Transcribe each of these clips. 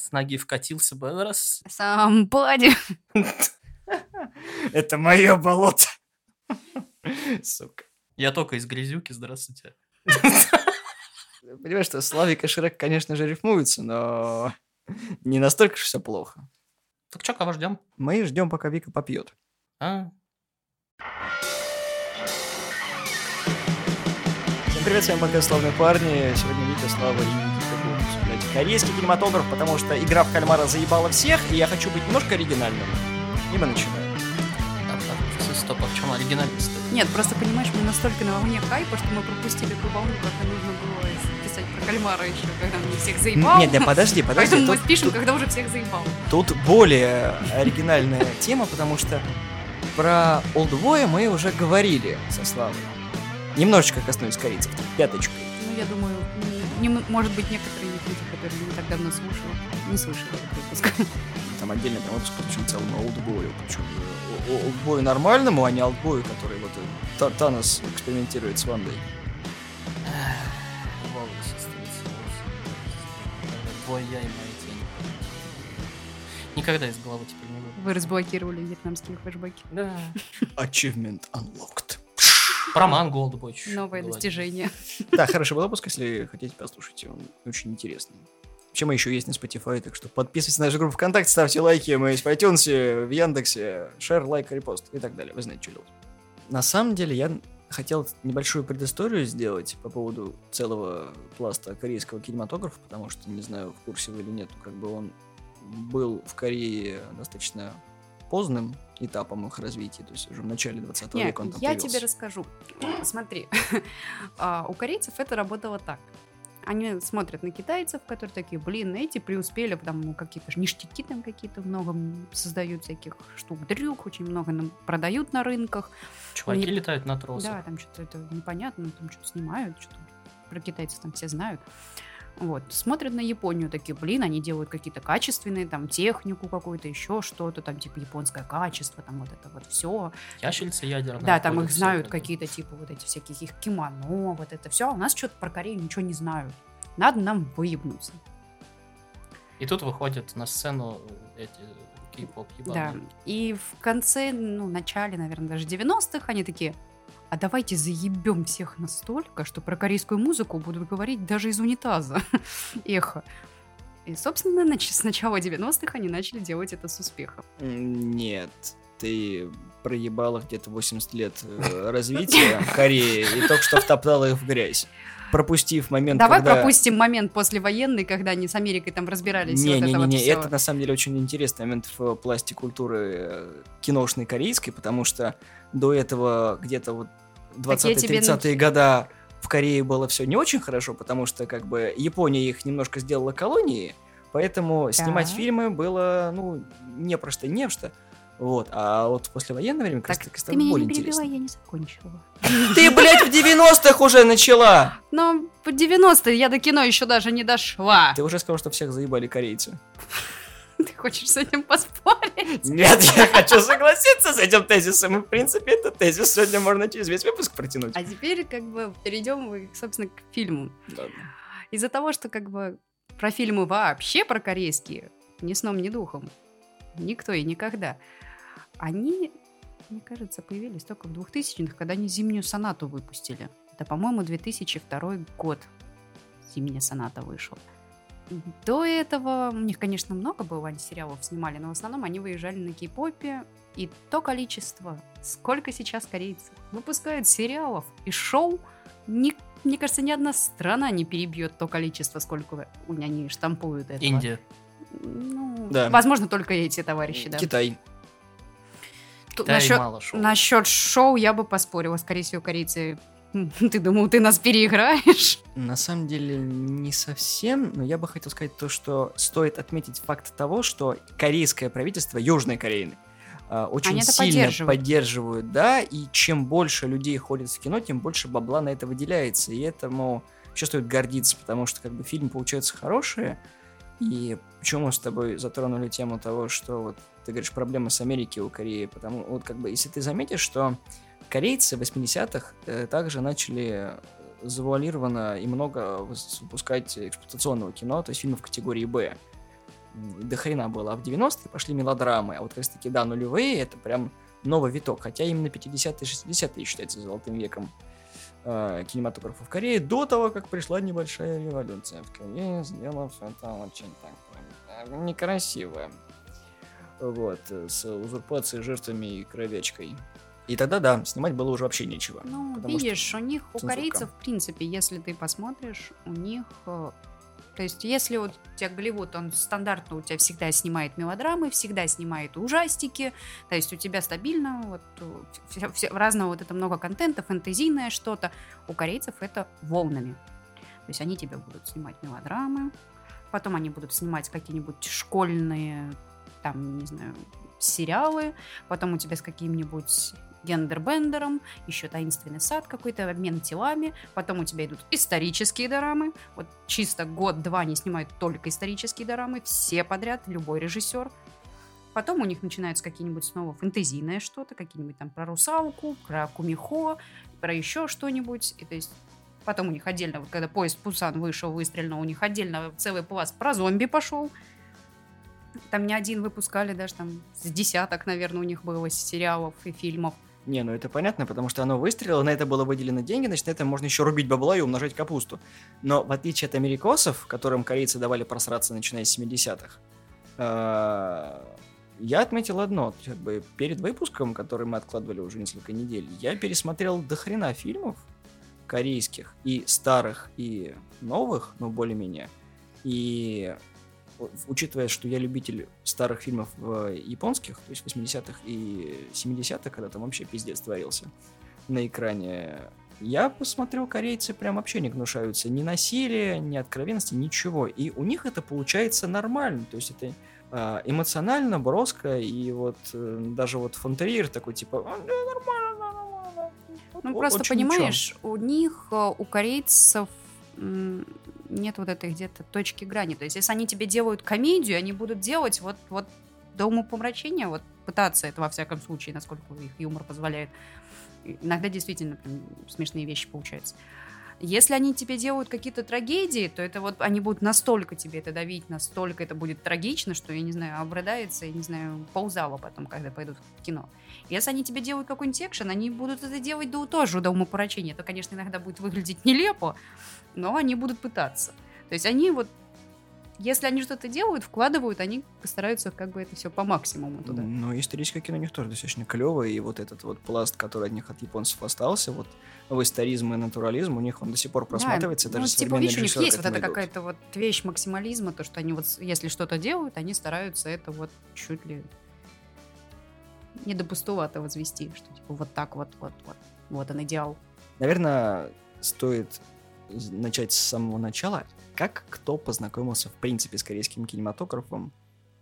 С ноги вкатился бы раз. Somebody. Это мое болото. Сука. Я только из грязюки, здравствуйте. Понимаешь, что Славик и Шрек, конечно же, рифмуются, но не настолько же все плохо. Так что, кого ждем? Мы ждем, пока Вика попьет. А? Всем привет, с вами подкаст «Славные парни». Сегодня Вика, Слава и Никита обсуждать корейский кинематограф, потому что игра в кальмара заебала всех, и я хочу быть немножко оригинальным. И мы начинаем. Стоп, а в чем оригинальность Нет, просто понимаешь, мы настолько на волне хайпа, что мы пропустили ту волну, когда нужно было писать про кальмара еще, когда он всех заебал. Нет, нет, подожди, подожди. Поэтому мы Тут, пишем, когда уже всех заебал. тут более оригинальная тема, потому что про Олдбоя мы уже говорили со Славой. Немножечко коснулись корейцев, пяточкой. Ну, я думаю, не- не- может быть, некоторые люди, которые не так давно слушали, не слышали этот выпуск. Там отдельный прям выпуск, причем целому Олдбою. Причем э, о- Олдбою нормальному, а не Олдбою, который вот э, Та- Танос экспериментирует с Вандой. Волосы остаются, волосы. Твой я и моя тень. Никогда из головы теперь не выйду. Вы разблокировали вьетнамские флешбеки. Да. Achievement unlocked. Про мангу Олдбой чуть-чуть Новое говорили. достижение. Да, хороший был выпуск, если хотите послушать, он очень интересный. Вообще мы еще есть на Spotify, так что подписывайтесь на нашу группу ВКонтакте, ставьте лайки, мы есть в iTunes, в Яндексе, шер, лайк, репост и так далее. Вы знаете, что делать. На самом деле я хотел небольшую предысторию сделать по поводу целого пласта корейского кинематографа, потому что, не знаю, в курсе вы или нет, как бы он был в Корее достаточно поздным этапом их развития, то есть уже в начале 20 Нет, века он там я появился. тебе расскажу. Смотри, а, у корейцев это работало так. Они смотрят на китайцев, которые такие, блин, эти преуспели, потому ну, какие-то ништяки там какие-то много создают всяких штук, дрюк, очень много нам продают на рынках. Чуваки Не- летают на тросах. Да, там что-то это непонятно, там что-то снимают, что-то про китайцев там все знают. Вот, смотрят на Японию, такие, блин, они делают какие-то качественные, там, технику какую-то, еще что-то, там, типа, японское качество, там, вот это вот все. Ящерица ядерная. Да, там их знают какие-то, типа, вот эти всякие их кимоно, вот это все. А у нас что-то про Корею ничего не знают. Надо нам выебнуться. И тут выходят на сцену эти кей-поп Да. И в конце, ну, начале, наверное, даже 90-х они такие, а давайте заебем всех настолько, что про корейскую музыку будут говорить даже из унитаза. Эхо. И, собственно, нач- с начала 90-х они начали делать это с успехом. Нет, ты проебала где-то 80 лет э, развития Кореи и только что втоптала их в грязь. Пропустив момент, Давай когда... пропустим момент послевоенный, когда они с Америкой там разбирались. и вот это вот Не-не-не, всё. это на самом деле очень интересный момент в пласте культуры э, киношной корейской, потому что до этого где-то вот я тебе 20-30-е года в Корее было все не очень хорошо, потому что как бы Япония их немножко сделала колонией, поэтому снимать Так. фильмы было, ну, не просто не что. Вот, а вот в послевоенное время как Так, раз таки ты меня более не перебивай, интересно. я не закончила. Ты, блядь, в 90-х уже начала! Но по 90-е я до кино еще даже не дошла. Ты уже сказал, что всех заебали корейцы. Ты хочешь с этим поспорить? Нет, я хочу согласиться с этим тезисом. И, в принципе, этот тезис сегодня можно через весь выпуск протянуть. А теперь как бы перейдем, собственно, к фильму. Ладно. Из-за того, что как бы про фильмы вообще про корейские ни сном, ни духом никто и никогда. Они, мне кажется, появились только в 2000-х, когда они «Зимнюю сонату» выпустили. Это, по-моему, 2002 год «Зимняя соната» вышел. До этого у них, конечно, много было, они сериалов снимали, но в основном они выезжали на кей-попе. И то количество, сколько сейчас корейцы выпускают сериалов и шоу, ни- мне кажется, ни одна страна не перебьет то количество, сколько у- они штампуют этого. Индия. Ну, Да. возможно, только эти товарищи, да. Китай. Тут насчет, мало шоу. насчет шоу я бы поспорила. Скорее всего, корейцы... Ты думал, ты нас переиграешь? На самом деле не совсем, но я бы хотел сказать то, что стоит отметить факт того, что корейское правительство, Южной Кореи, а, очень Они сильно поддерживают. поддерживают, да, и чем больше людей ходит в кино, тем больше бабла на это выделяется, и этому еще стоит гордиться, потому что как бы фильм получается хороший, и почему мы с тобой затронули тему того, что вот ты говоришь проблемы с Америки у Кореи, потому вот как бы если ты заметишь, что корейцы в 80-х э, также начали завуалированно и много выпускать эксплуатационного кино, то есть фильмов категории «Б». до хрена было. А в 90-е пошли мелодрамы. А вот как таки, да, нулевые, это прям новый виток. Хотя именно 50-е и 60-е считаются золотым веком э, кинематографа в Корее до того, как пришла небольшая революция в Корее, сделав это очень так э, некрасиво. Вот, э, с узурпацией, жертвами и кровячкой. И тогда, да, снимать было уже вообще нечего. Ну, потому что видишь, у них, у корейцев, в принципе, если ты посмотришь, у них... э, То есть, если вот у тебя Голливуд, он стандартно у тебя всегда снимает мелодрамы, всегда снимает ужастики, то есть у тебя стабильно вот э, вся- вся- разного вот это много контента, фэнтезийное что-то. У корейцев это волнами. То есть они тебе будут снимать мелодрамы, потом они будут снимать какие-нибудь школьные, там, не знаю, сериалы, потом у тебя с каким-нибудь гендербендером, еще таинственный сад какой-то, обмен телами, потом у тебя идут исторические дорамы, вот чисто год-два они снимают только исторические дорамы, все подряд, любой режиссер. Потом у них начинаются какие-нибудь снова фэнтезийное что-то, какие-нибудь там про русалку, про кумихо, про еще что-нибудь. И то есть потом у них отдельно, вот когда поезд Пусан вышел, выстрелил, у них отдельно целый пласт про зомби пошел. Там не один выпускали, даже там с десяток, наверное, у них было сериалов и фильмов. Не, ну это понятно, потому что оно выстрелило, на это было выделено деньги, значит, на это можно еще рубить бабла и умножать капусту. Но в отличие от америкосов, которым корейцы давали просраться, начиная с 70-х, э, я отметил одно. Как бы перед выпуском, который мы откладывали уже несколько недель, я пересмотрел до хрена фильмов корейских, и старых, и новых, ну, более-менее. И учитывая, что я любитель старых фильмов э, японских, то есть 80-х и 70-х, когда там вообще пиздец творился на экране, я посмотрел, корейцы прям вообще не гнушаются ни насилия, ни откровенности, ничего. И у них это получается нормально. То есть это э, эмоционально, броско, и вот э, даже вот фон Триер такой, типа, «А, да, нормально, нормально. Ну, О- просто очень ничего». понимаешь, у них, э, у корейцев нет вот этой где-то точки грани. То есть, если они тебе делают комедию, они будут делать вот, вот до умопомрачения, вот пытаться это во всяком случае, насколько их юмор позволяет. Иногда действительно прям смешные вещи получаются. Если они тебе делают какие-то трагедии, то это вот они будут настолько тебе это давить, настолько это будет трагично, что, я не знаю, обрыдается, я не знаю, ползала потом, когда пойдут в кино. Если они тебе делают какой-нибудь экшен, они будут это делать до, тоже до умопомрачения. Это, конечно, иногда будет выглядеть нелепо, но они будут пытаться. То есть они вот, если они что-то делают, вкладывают, они постараются как бы это все по максимуму туда. Ну, историческое кино у них тоже достаточно клевое, и вот этот вот пласт, который от них от японцев остался, вот в историзм и натурализм, у них он до сих пор просматривается, Да, даже ну, типа, видишь, у них есть вот эта идут. какая-то вот вещь максимализма, то, что они вот, если что-то делают, они стараются это вот чуть ли не до пустовато возвести, что типа вот так вот, вот, вот, вот он идеал. Наверное, стоит начать с самого начала. Как кто познакомился, в принципе, с корейским кинематографом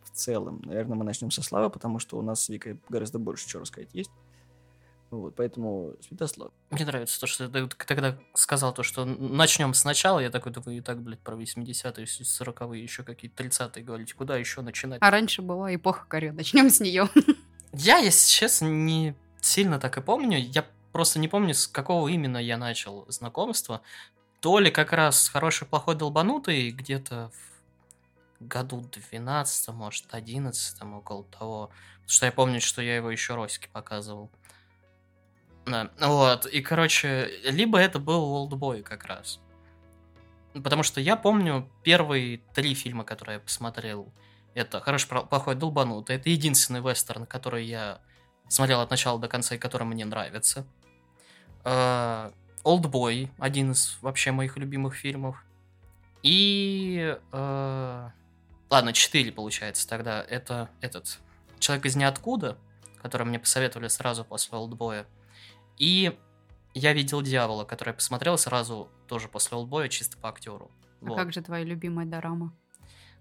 в целом? Наверное, мы начнем со Славы, потому что у нас с Викой гораздо больше чего рассказать есть. Вот, поэтому Святослав. Мне нравится то, что ты тогда сказал, то, что начнем сначала. Я такой, да вы и так, блядь, про 80-е, 40-е, еще какие-то 30-е говорите. Куда еще начинать? А раньше была эпоха Кореи, начнем с нее. Я, если честно, не сильно так и помню. Я просто не помню, с какого именно я начал знакомство. То ли как раз хороший, плохой, долбанутый, где-то в году 12, может, 11, около того. Потому что я помню, что я его еще Росике показывал. Да, вот, и, короче, либо это был Олдбой как раз. Потому что я помню первые три фильма, которые я посмотрел. Это «Хороший, плохой, долбанутый». Это единственный вестерн, который я смотрел от начала до конца и который мне нравится. «Олдбой» — один из вообще моих любимых фильмов. И... э, Ладно, четыре, получается, тогда. Это этот «Человек из ниоткуда», который мне посоветовали сразу после «Олдбоя». И «Я видел дьявола», который я посмотрел сразу тоже после «Олдбоя», чисто по актеру. А как же твоя любимая дорама?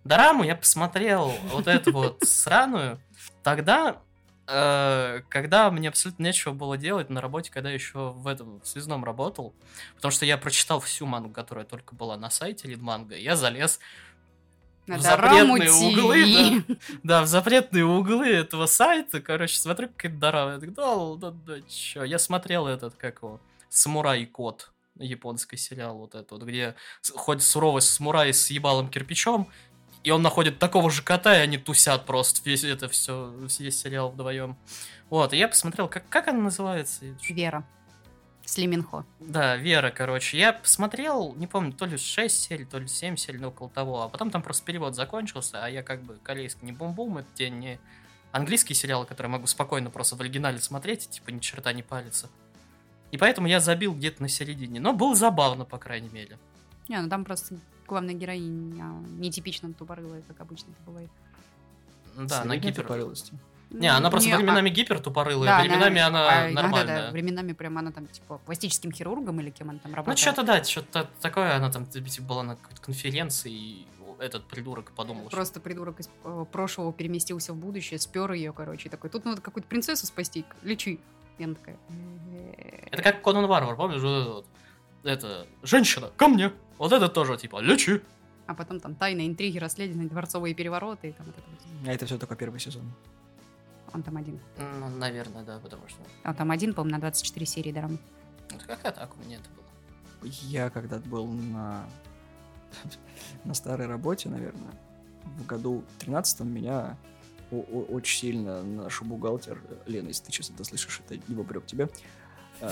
Дораму я посмотрел вот эту вот сраную тогда, когда мне абсолютно нечего было делать на работе, когда еще в этом в связном работал, потому что я прочитал всю мангу, которая только была на сайте Лидманга, я залез На в запретные TV. углы, да, да, в запретные углы этого сайта, короче, смотрю, какая-то дорама, я такой, да, да, да, чё, я смотрел этот, как его, Самурай Кот, японский сериал вот этот вот, где ходит суровый самурай с ебалым кирпичом, и он находит такого же кота, и они тусят просто весь это все, весь сериал вдвоем. Вот, и я посмотрел, как, как она называется? Вера. Слиминхо. Да, Вера, короче. Я посмотрел, не помню, то ли 6 серий, то ли 7 серий, ну, около того. А потом там просто перевод закончился, а я как бы корейский не бум-бум, это те не английские сериалы, которые могу спокойно просто в оригинале смотреть, и, типа ни черта не палится. И поэтому я забил где-то на середине. Но было забавно, по крайней мере. Не, ну там просто главная героиня нетипично тупорылая, как обычно это бывает. Да, она гипер... тупорылости. Не, она просто Не, а- временами гипер тупорылая, Да, временами она, а иногда, нормальная. да, временами прям она там, типа, пластическим хирургом или кем она там Ну, работает. что-то да, что-то такое, она там типа, была на какой-то конференции, и этот придурок подумал, что... Просто придурок из э, прошлого переместился в будущее, спер ее, короче, и такой, тут надо какую-то принцессу спасти, лечи. Она такая... Это как Конан Варвар, помнишь? Вот это, женщина, ко мне. Вот это тоже, типа, лечи. А потом там тайны, интриги, расследования, дворцовые перевороты, и там вот это. А это все только первый сезон. Он там один. Ну, наверное, да, потому что... Он там один, по-моему, на 24 серии драмы. Это какая так у меня это было. Я когда был на, на старой работе, наверное, в году 13 меня о- о- очень сильно наш бухгалтер, Лена, если ты сейчас это слышишь, это не э, о- о-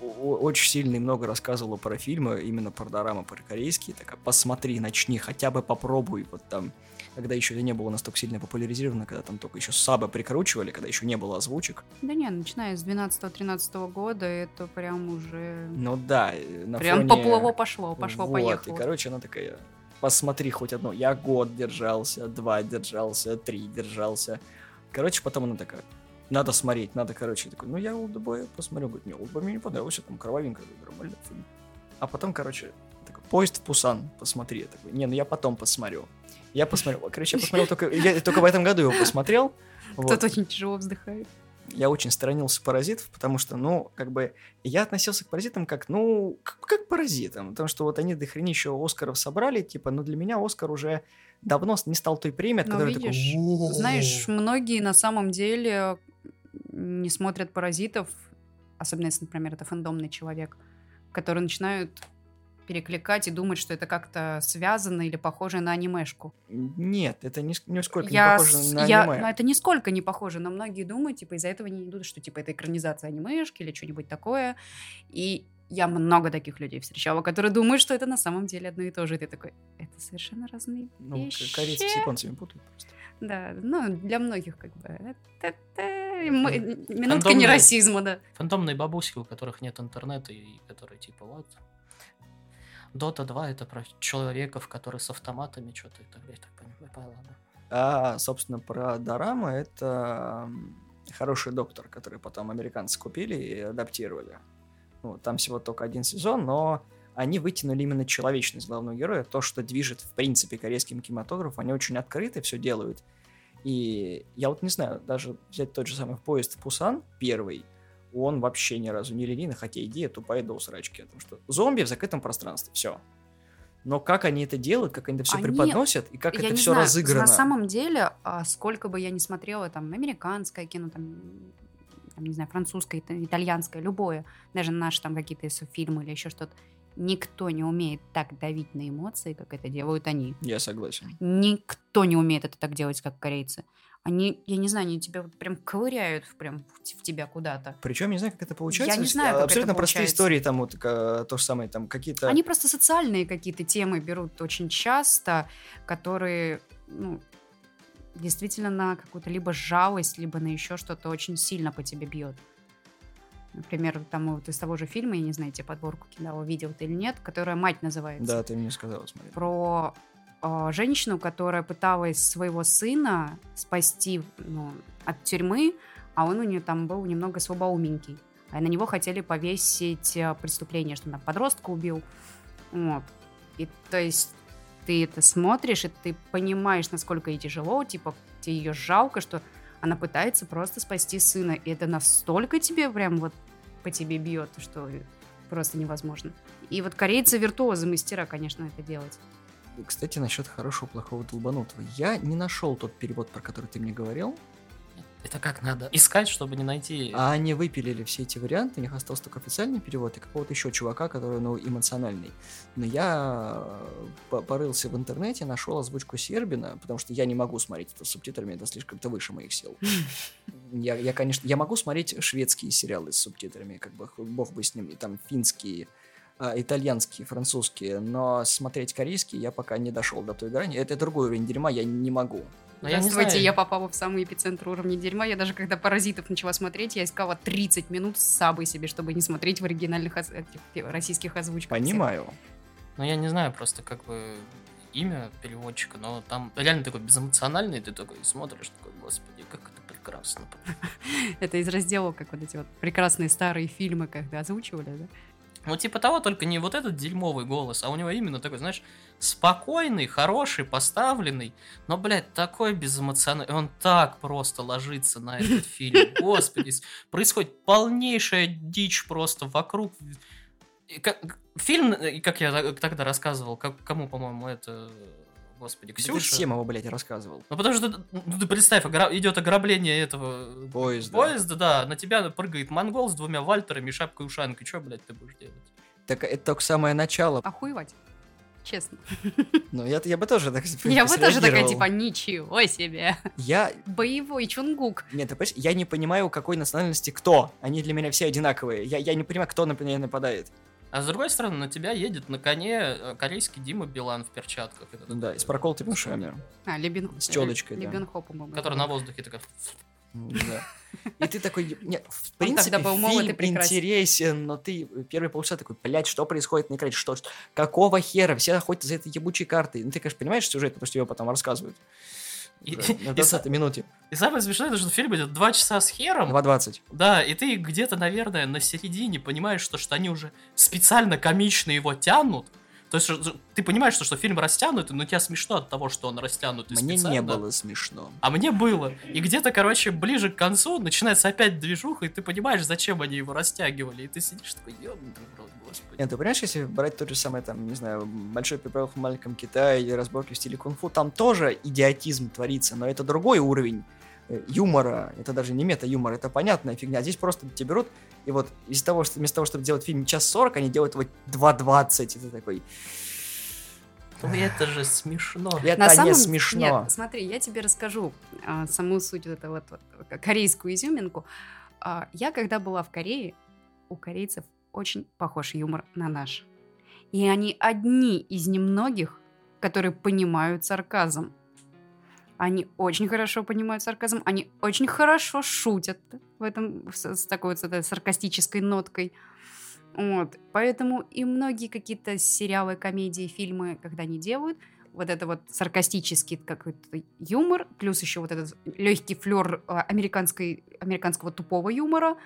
очень сильно и много рассказывала про фильмы, именно про дорамы, про корейские, такая, посмотри, начни, хотя бы попробуй, вот там, когда еще это не было настолько сильно популяризировано, когда там только еще сабы прикручивали, когда еще не было озвучек. Да не, начиная с 12-13 года, это прям уже... Ну да, э, на прям фоне... поплыло, пошло, Вот, пошло-поехало. и, короче, она такая, посмотри хоть одно. Я год держался, два держался, три держался. Короче, потом она такая, надо смотреть, надо, короче, такой, ну я Олдбоя посмотрю, говорит, мне Олдбой мне не понравился, там кровавенько, говорю, нормальный фильм. А потом, короче, такой, поезд в Пусан, посмотри. Я такой, не, ну я потом посмотрю. Я посмотрел, короче, я посмотрел только, я только в этом году его посмотрел. Кто-то очень тяжело вздыхает. Я очень сторонился паразитов, потому что, ну, как бы, я относился к паразитам как, ну, как, как к паразитам, потому что вот они до хренища Оскаров собрали, типа, но для меня Оскар уже давно не стал той премией, от Но которой видишь, такой. Знаешь, многие на самом деле не смотрят паразитов, особенно если, например, это фэндомный человек, которые начинают перекликать и думать, что это как-то связано или похоже на анимешку. Нет, это ни, нисколько я, не похоже с- на я- аниме. ну, это нисколько не похоже, но многие думают, типа, из-за этого не идут, что, типа, это экранизация анимешки или что-нибудь такое. И я много таких людей встречала, которые думают, что это на самом деле одно и то же. И ты такой, это совершенно разные Ну, вещи. корейцы с японцами путают просто. Да, ну, для многих как бы. это- Минутка не расизма, да. Фантомные бабуськи, у которых нет интернета, и которые типа вот... Дота 2 это про человеков, которые с автоматами что-то и так далее. Так понимаю, ладно. А, собственно, про Дорамы это хороший доктор, который потом американцы купили и адаптировали. Ну, там всего только один сезон, но они вытянули именно человечность главного героя, то, что движет, в принципе, корейским кинематографом. Они очень открыты, все делают. И я вот не знаю, даже взять тот же самый поезд в Пусан, первый, он вообще ни разу не линейный, хотя идея тупая до усрачки. Потому что зомби в закрытом пространстве, все. Но как они это делают, как они это все Они- преподносят, и как я это все знаю, разыграно. На самом деле, а, сколько бы я ни смотрела там американское кино, там, там, не знаю, французское, ит- итальянское, любое, даже наши там какие-то фильмы или еще что-то, никто не умеет так давить на эмоции, как это делают они. Я согласен. Никто не умеет это так делать, как корейцы. Они, я не знаю, они тебя вот прям ковыряют прям в тебя куда-то. Причем я не знаю, как это получается. не То есть, знаю, как Абсолютно это простые получается. истории, там вот ка- то же самое, там какие-то... Они просто социальные какие-то темы берут очень часто, которые, ну, действительно на какую-то либо жалость, либо на еще что-то очень сильно по тебе бьет. Например, там вот из того же фильма, я не знаю, тебе подборку кидала, видел ты или нет, которая «Мать» называется. Да, ты мне сказала, смотри. Про э, женщину, которая пыталась своего сына спасти ну, от тюрьмы, а он у нее там был немного слабоуменький. А на него хотели повесить э, преступление, что он подростка убил. Вот. И то есть ты это смотришь, и ты понимаешь, насколько ей тяжело, типа, тебе ее жалко, что она пытается просто спасти сына. И это настолько тебе прям вот по тебе бьет, что просто невозможно. И вот корейцы виртуозы, мастера, конечно, это делать. Кстати, насчет хорошего, плохого, долбанутого. Я не нашел тот перевод, про который ты мне говорил. Это как надо искать, чтобы не найти. А они выпилили все эти варианты, у них остался только официальный перевод и какого-то еще чувака, который, ну, эмоциональный. Но я э, по- порылся в интернете, нашел озвучку Сербина, потому что я не могу смотреть это с субтитрами, это слишком это выше моих сил. Я, я, конечно, я могу смотреть шведские сериалы с субтитрами, как бы, бог бы с ним, и там финские, итальянские, французские, но смотреть корейские я пока не дошел до той грани. Это другой уровень дерьма, я не могу. Но я не Здравствуйте, знаю. я попала в самый эпицентр уровня дерьма. Я даже когда «Паразитов» начала смотреть, я искала 30 минут с сабой себе, чтобы не смотреть в оригинальных оз- э, российских озвучках. всех. Понимаю. Ну, я не знаю просто как бы имя переводчика, но там реально такой безэмоциональный, ты такой смотришь, такой, господи, как это прекрасно. Это из раздела, как вот эти вот прекрасные старые фильмы, когда озвучивали, да? Ну, типа того, только не вот этот дерьмовый голос, а у него именно такой, знаешь, спокойный, хороший, поставленный, но, блядь, такой безэмоциональный. Он так просто ложится на этот фильм. Господи, происходит полнейшая дичь просто вокруг. Фильм, как я тогда рассказывал, как, кому, по-моему, это... Господи, Да Ты Ксюша? всем его, блядь, рассказывал. Ну, потому что, ну, ты представь, огра- идет ограбление этого Поезда. поезда, да, на тебя прыгает монгол с двумя вальтерами, шапкой ушанкой. Что, блядь, ты будешь делать? Так это только самое начало. Охуевать. Честно. Ну, я, я бы тоже так Я бы тоже такая, типа, ничего себе. Я... Боевой чунгук. Нет, ты понимаешь, я не понимаю, какой национальности кто. Они для меня все одинаковые. Я, я не понимаю, кто на меня нападает. А с другой стороны, на тебя едет на коне э, корейский Дима Билан в перчатках. Это да, и с проколотыми ушами. А, Лебен... С тёлочкой, да. Лебен Хо, по-моему. Который на воздухе такая... Ну, Да. И ты такой, нет, в Он принципе, тогда молод и фильм интересен, но ты первые полчаса такой, блядь, что происходит на экране, что, что- какого хера, все охотятся за этой ебучей картой. Ну, ты, конечно, понимаешь сюжет, потому что его потом рассказывают. И- На и 20 минуте. И самое смешное, что фильм идет два часа с хером. 2.20. Да, и ты где-то, наверное, на середине понимаешь, что, что они уже специально комично его тянут. То есть ты понимаешь, что, что фильм растянутый, но тебе смешно от того, что он растянутый Мне не специально. было смешно. А мне было. И где-то, короче, ближе к концу начинается опять движуха, и ты понимаешь, зачем они его растягивали. И ты сидишь такой, ёбаный рот, господи. Нет, ты понимаешь, если брать то же самое, там, не знаю, большой переполох в маленьком Китае или разборки в стиле кунг-фу, там тоже идиотизм творится, но это другой уровень э, юмора, это даже не мета-юмор, это понятная фигня. А здесь просто тебя берут, и вот из того, что вместо того, чтобы делать фильм час 40, они делают его 2.20, и ты такой, Ну это же смешно. это не смешно. Нет, смотри, я тебе расскажу а, саму суть вот этого вот, вот, корейскую изюминку. А, я когда была в Корее, у корейцев очень похож юмор на наш. И они одни из немногих, которые понимают сарказм. Они очень хорошо понимают сарказм, они очень хорошо шутят в этом с, с такой вот с этой саркастической ноткой. Вот. Поэтому и многие какие-то сериалы, комедии, фильмы, когда они делают, вот это вот саркастический какой-то юмор, плюс еще вот этот легкий флер американской, американского тупого юмора,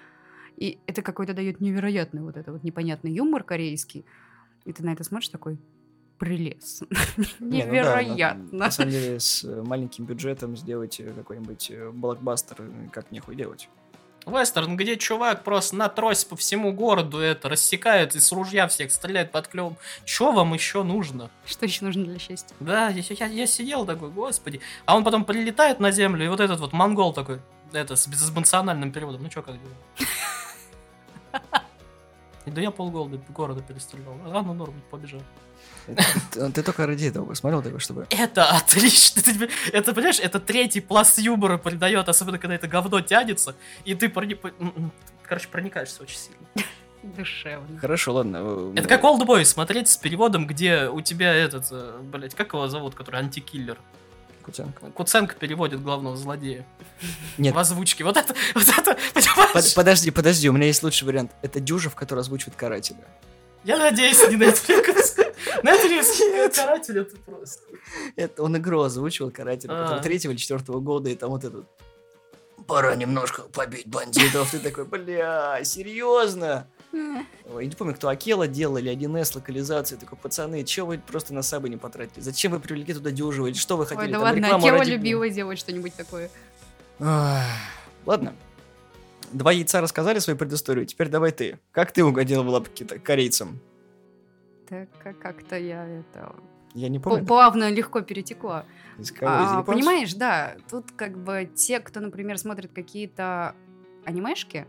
и это какой-то дает невероятный вот этот вот непонятный юмор корейский. И ты на это смотришь такой прелес. Не, ну да, Невероятно. На самом деле, с э, маленьким бюджетом сделать э, какой-нибудь э, блокбастер, как нехуй делать. Вестерн, где чувак просто на трость по всему городу это рассекает и с ружья всех стреляет под клювом. Че вам еще нужно? Что еще нужно для счастья? Да, я, я- я сидел такой, господи. А он потом прилетает на землю, и вот этот вот монгол такой, это, с безэмоциональным переводом. Ну чё, как дела? И Да я полгорода города перестрелял. А, ну норм, побежал. Ты, ты только ради этого посмотрел такой, чтобы... Это отлично. Ты Это, понимаешь, это третий пласт юмора придает, особенно когда это говно тянется, и ты, прони- короче, проникаешься очень сильно. Душевно. Хорошо, ладно. э, Это как Олдбой смотреть с переводом, где у тебя этот, э, блядь, как его зовут, который антикиллер? Куценко. Куценко переводит главного злодея. Нет. В озвучке. Вот это, вот это, понимаешь? Под- подожди, подожди, у меня есть лучший вариант. Это Дюжев, который озвучивает карателя. Я надеюсь, не Netflix. Netflix каратель это просто. Это он игру озвучивал карателя, А. который третьего или четвертого года, и там вот этот. Пора немножко побить бандитов. Ты такой, бля, серьезно? Я не помню, кто Акела делал или 1С локализации. Такой, пацаны, че вы просто на сабы не потратили? Зачем вы привлекли туда Дюжева? Или что вы хотели? Ой, да там ладно, Акела ради- любила делать что-нибудь такое. Ладно. Два яйца рассказали свою предысторию, теперь давай ты. Как ты угодил в лапки корейцам? Так как- как-то я это... Я не помню. Плавно, легко перетекло. Из кого? Из А, понимаешь, да, тут как бы те, кто, например, смотрит какие-то анимешки,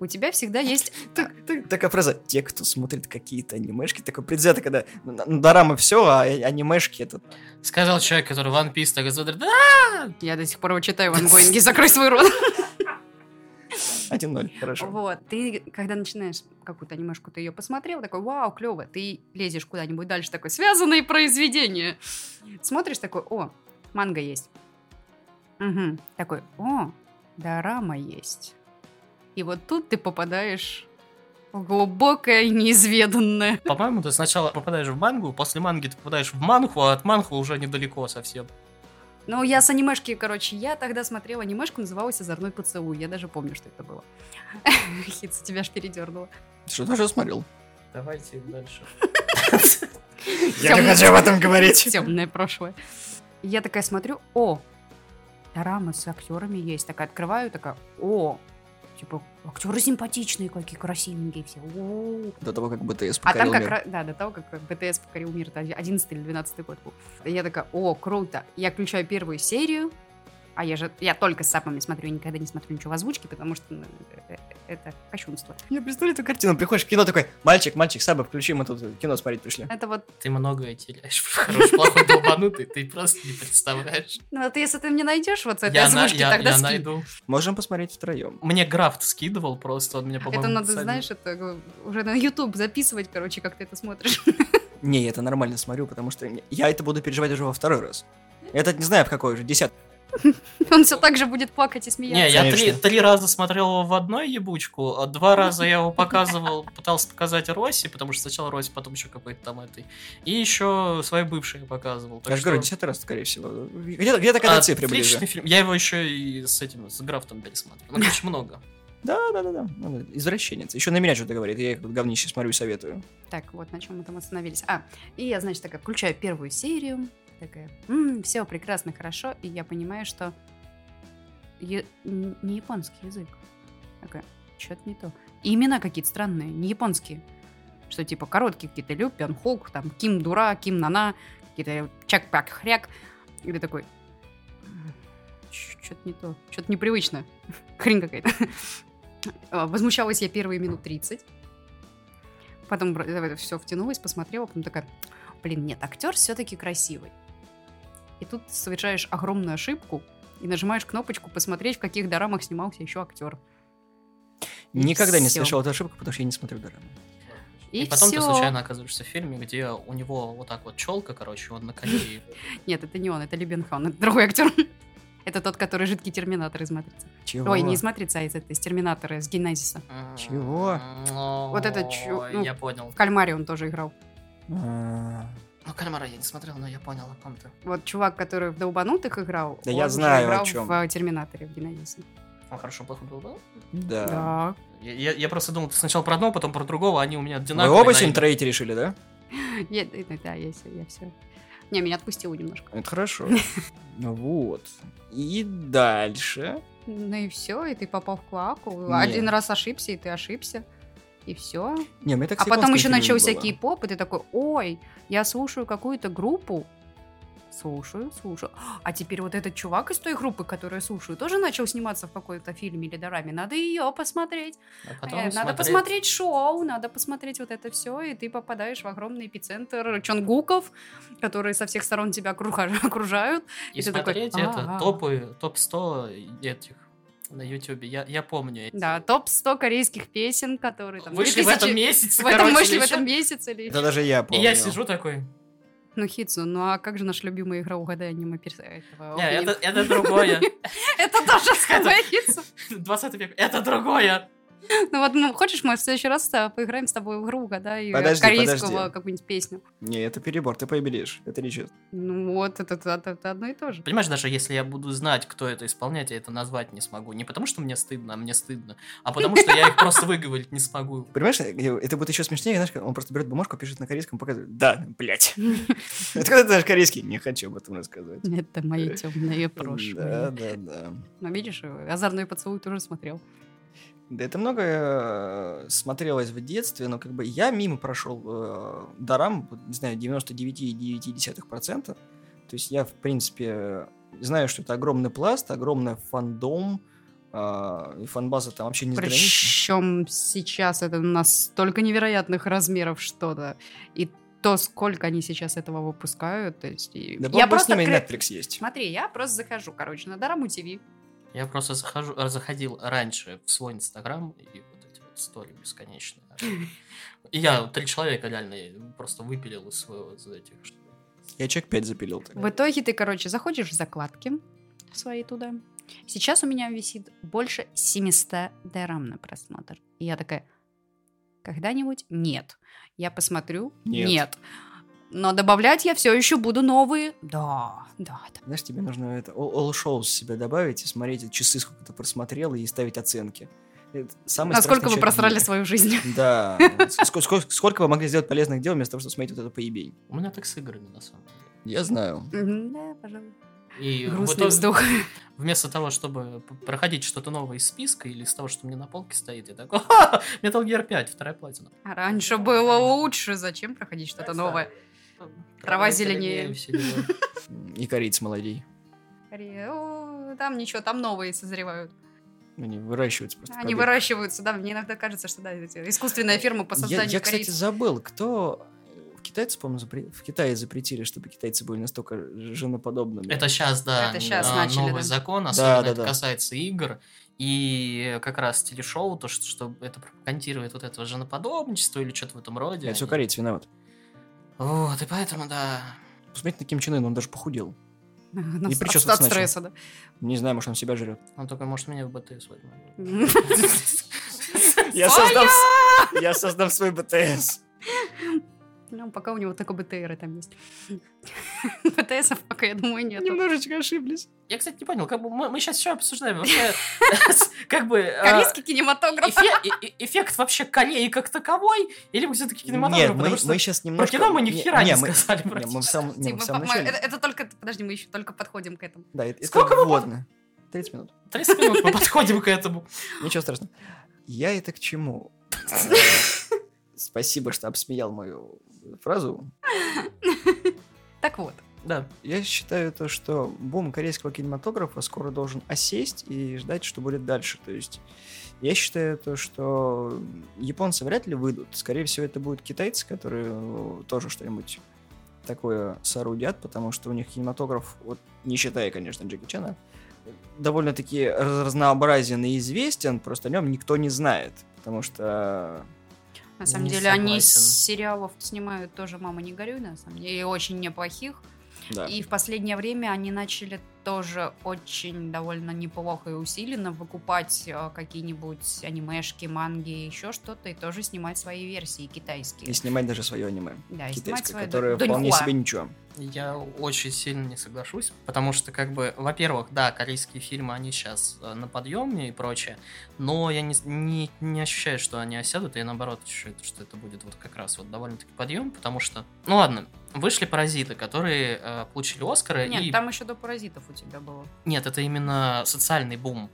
у тебя всегда есть... Так, так- такая фраза. Те, кто смотрит какие-то анимешки, такой предвзято, когда на- дорамы все, а а- анимешки это... Сказал человек, который One Piece так смотрит, да, Я до сих пор его читаю в ангоинге, закрой свой рот. 1-0, хорошо. Вот, ты, когда начинаешь какую-то анимешку, ты ее посмотрел, такой, вау, клево, ты лезешь куда-нибудь дальше, такой, связанные произведения. Смотришь, такой, о, манга есть. Мгм. Такой, о, дорама есть. И вот тут ты попадаешь в глубокое и неизведанное. По-моему, ты сначала попадаешь в мангу, после манги ты попадаешь в манху, а от манху уже недалеко совсем. Ну, я с анимешки, короче, я тогда смотрела анимешку, называлась «Озорной поцелуй». Я даже помню, что это было. Хитса, тебя аж передернуло. Что, тоже смотрел? Давайте дальше. Я не хочу об этом говорить. Темное прошлое. Я такая смотрю, о, дорамы с актерами есть. Такая открываю, такая, о, типа, актеры симпатичные, какие красивенькие все. о». До того, как БТС А там покорил как мир. раз, да, до того, как БТС покорил мир, это 11 или 12 год был. Я такая, о, круто. Я включаю первую серию, а я же, я только с сапами смотрю, я никогда не смотрю ничего в озвучке, потому что ну, э, э, это кощунство. Я представляю эту картину. Приходишь в кино такой, мальчик, мальчик, Саба, включи, мы тут кино смотреть пришли. Это вот, Ты многое теряешь. Хороший, плохой, долбанутый, ты просто не представляешь. ну вот если ты мне найдешь вот с этой Я, озвучки, я- тогда я найду. Можем посмотреть втроем. Мне Графт скидывал просто, он мне, по-моему, Это надо, знаешь, это э, уже на YouTube записывать, короче, как ты это смотришь. Не, я это нормально смотрю, потому что я это буду переживать уже во второй раз. Это не знаю в какой уже, десятый. Он все так же будет плакать и смеяться. Не, я три, раза смотрел его в одной ебучку, а два раза я его показывал, пытался показать Роси, потому что сначала Роси, потом еще какой-то там этой. И еще своей бывшей показывал. Я же говорю, десятый раз, скорее всего. Где-то где-то к этой цифре ближе. Отличный фильм. Я его еще и с этим, с Графтом пересматривал. Ну, короче, много. Да, да, да, да. Ну, Извращенец. Еще на меня что-то говорит. Я их тут говнище смотрю и советую. Так, вот на чем мы там остановились. А, и я, значит, такая включаю первую серию, такая, все прекрасно, хорошо, и я понимаю, что я- не японский язык. Такая, что-то не то. И имена какие-то странные, не японские. Что типа короткие какие-то Лю, Пян Холк, там Ким Дура, Ким Нана, какие-то Чак Пак Хряк. И ты такой, что-то не то, что-то непривычно. Хрень какая-то. А, Возмущалась я первые минут 30. Потом все втянулась, посмотрела, потом такая, блин, нет, актер все-таки красивый. И тут совершаешь огромную ошибку и нажимаешь кнопочку посмотреть, в каких дорамах снимался еще актер. И Никогда не всё. совершал эту ошибку, потому что я не смотрю дораму. И, И, потом ты всё. случайно оказываешься в фильме, где у него вот так вот челка, короче, он на коне. Нет, это не он, это Ли Бен Хан, это другой актер. Это тот, который жидкий терминатор из Матрицы. Чего? Ой, не из Матрицы, а из, этой, из Терминатора, из Генезиса. Чего? Вот это чё- Ой, ну, Я понял. В Кальмаре он тоже играл. Ну, Кальмара я не смотрел, но я понял, о ты. Вот чувак, который в Долбанутых играл, Да он я знаю, о играл чём. в э, Терминаторе, в Генезисе. Он хорошо, плохо был, да? Да. Да. Я, я- просто думал, ты сначала про одного, потом про другого, они у меня Вы одинаковые. оба на сегодня имя. троите решили, да? Я, да, я, все. Не, меня отпустило немножко. Это хорошо. Ну Вот. И дальше. Ну и все, и ты попал в клаку. Один раз ошибся, и ты ошибся. И все. Не, мы так А с потом еще начался кей-поп, и ты такой, ой, я слушаю какую-то группу. Слушаю, слушаю. А теперь вот этот чувак из той группы, которую я слушаю, тоже начал сниматься в какой-то фильме или дораме. Надо ее посмотреть. А Э, Надо смотреть- посмотреть шоу, надо посмотреть вот это все, и ты попадаешь в огромный эпицентр чонгуков, которые со всех сторон тебя окружают. И И ты такой, смотреть это, «А-а-а». топы, топ-100 этих на Ютубе. Я, я помню. эти. Да, топ-100 корейских песен, которые там... Вышли в 2000 этом месяце, В этом короче, вышли в этом месяце или... Это даже я И помню. я сижу такой, Ну, Хитсу, ну а как же наша любимая игра «Угадай аниме перс- этого не, opening»? это, это другое. Это тоже самое, Хитсу. 20 век, это другое. Ну вот, ну, хочешь, мы в следующий раз э, поиграем с тобой в игру «Угадай» Подожди, корейского подожди. какую-нибудь песню. Не, это перебор, ты победишь. Это нечестно. Ну вот, это, это- это одно и то же. Понимаешь, даже если я буду знать, кто это исполняет, я это назвать не смогу. Не потому, что мне стыдно, а мне стыдно, а потому, что я их просто выговорить не смогу. Понимаешь, э, это будет еще смешнее, знаешь, он просто берет бумажку, пишет на корейском, показывает. Да, блядь. Откуда ты знаешь корейский? Не хочу об этом рассказывать. Это мои темные Да, прошлые. да, да. Ну, видишь, э, «Озорной поцелуй» тоже смотрел. Да это многое э, смотрелось в детстве, но как бы я мимо прошел э, дарам, не знаю, 99,9%. То есть я, в принципе, знаю, что это огромный пласт, огромный фандом, э, и фанбаза там вообще не. Причем сейчас это настолько невероятных размеров что-то. И то, сколько они сейчас этого выпускают. То есть, Да я бы с просто... ними кре- Netflix есть. Смотри, я просто захожу, короче, на Дораму ТВ. Я просто захожу, э, заходил раньше в свой инстаграм, и вот эти вот истории бесконечные. И я три человека реально просто выпилил из своего из этих. Я человек 5 запилил. тогда. В итоге ты, короче, заходишь в закладки свои туда. Сейчас у меня висит больше 700 дорам на просмотр. И я такая, когда-нибудь нет. Я посмотрю, Нет. нет. Но добавлять я все еще буду новые. Да, да, да. Знаешь, тебе нужно это all, all shows себе добавить и смотреть часы, сколько ты просмотрел, и ставить оценки. Это самый Насколько вы просрали свою жизнь? Да. Сколько, вы могли сделать полезных дел вместо того, чтобы смотреть вот это поебень? У меня так с играми, на самом деле. Я знаю. Да, пожалуй. И Грустный итоге- вздох. Вместо того, чтобы проходить что-то новое из списка или из того, что у меня на полке стоит, я такой, «Ха, Metal Gear 5, вторая платина. А раньше было лучше. Зачем проходить что-то новое? Трава зеленее. все. И корейцы молодей. «О, Там ничего, там новые созревают. Они выращиваются просто. Они побег. выращиваются, да, мне иногда кажется, что да, эти искусственная фирма по Я, созданию я, кстати, корейцев. забыл, кто... В Китайцы, по-моему, запре- в Китае запретили, чтобы китайцы были настолько женоподобными. Это сейчас, да, Это щас а, начали, новый да. закон, особенно да, это да. касается игр. И как раз телешоу, то, что, что это пропагандирует вот это женоподобничество или что-то в этом роде. Это все они- корейцы виноват. Вот, и поэтому, да. Посмотрите на Ким Чен Ына, он даже похудел. И причесываться от начал. стресса, да. Не знаю, может, он себя жрет. Он только, может, меня в БТС возьмет. Я создам, я создам свой БТС. Ну, пока у него только БТРы там есть. БТСов пока, я думаю, нет. Немножечко ошиблись. Я, кстати, не понял, как бы мы, мы сейчас еще обсуждаем вообще, как бы... э, Корейский кинематограф. эфе- э- э- эффект вообще Кореи как таковой, или мы все-таки кинематограф? Нет, мы, сейчас про немножко... кино мы ни не- хера не мы- сказали начале. это, это только, подожди, мы еще только подходим к этому. Да, это, Сколько мы вводно. 30 минут. 30 минут мы подходим к этому. Ничего страшного. Я это к чему? Э, Спасибо, что обсмеял мою фразу. Так вот, Да. Я считаю то, что бум корейского кинематографа скоро должен осесть и ждать, что будет дальше. То есть я считаю то, что японцы вряд ли выйдут. Скорее всего, это будут китайцы, которые э, тоже что-нибудь такое соорудят, потому что у них кинематограф, вот не считая, конечно, Джеки Чана, довольно-таки раз- разнообразен и известен, просто о нем никто не знает. Потому что на самом Не деле, они согласен. с сериалов снимают тоже «Мама, не горюй», на самом деле, и очень неплохих. да. И в последнее время они начали тоже очень довольно неплохо и усиленно выкупать э, какие-нибудь анимешки, манги, еще что-то, и тоже снимать свои версии китайские. и снимать даже свое аниме Да, китайское, свои которое доньхуа. вполне себе ничего. Я очень сильно не соглашусь, потому что, как бы, во-первых, да, корейские фильмы, они сейчас на подъеме и прочее, но я не, не, не ощущаю, что они осядут, и наоборот ощущаю, что это будет вот как раз вот довольно-таки подъем, потому что, ну ладно, вышли «Паразиты», которые э, получили Оскары, Нет, и... там еще до паразитов у тебя было. Нет, это именно социальный бум.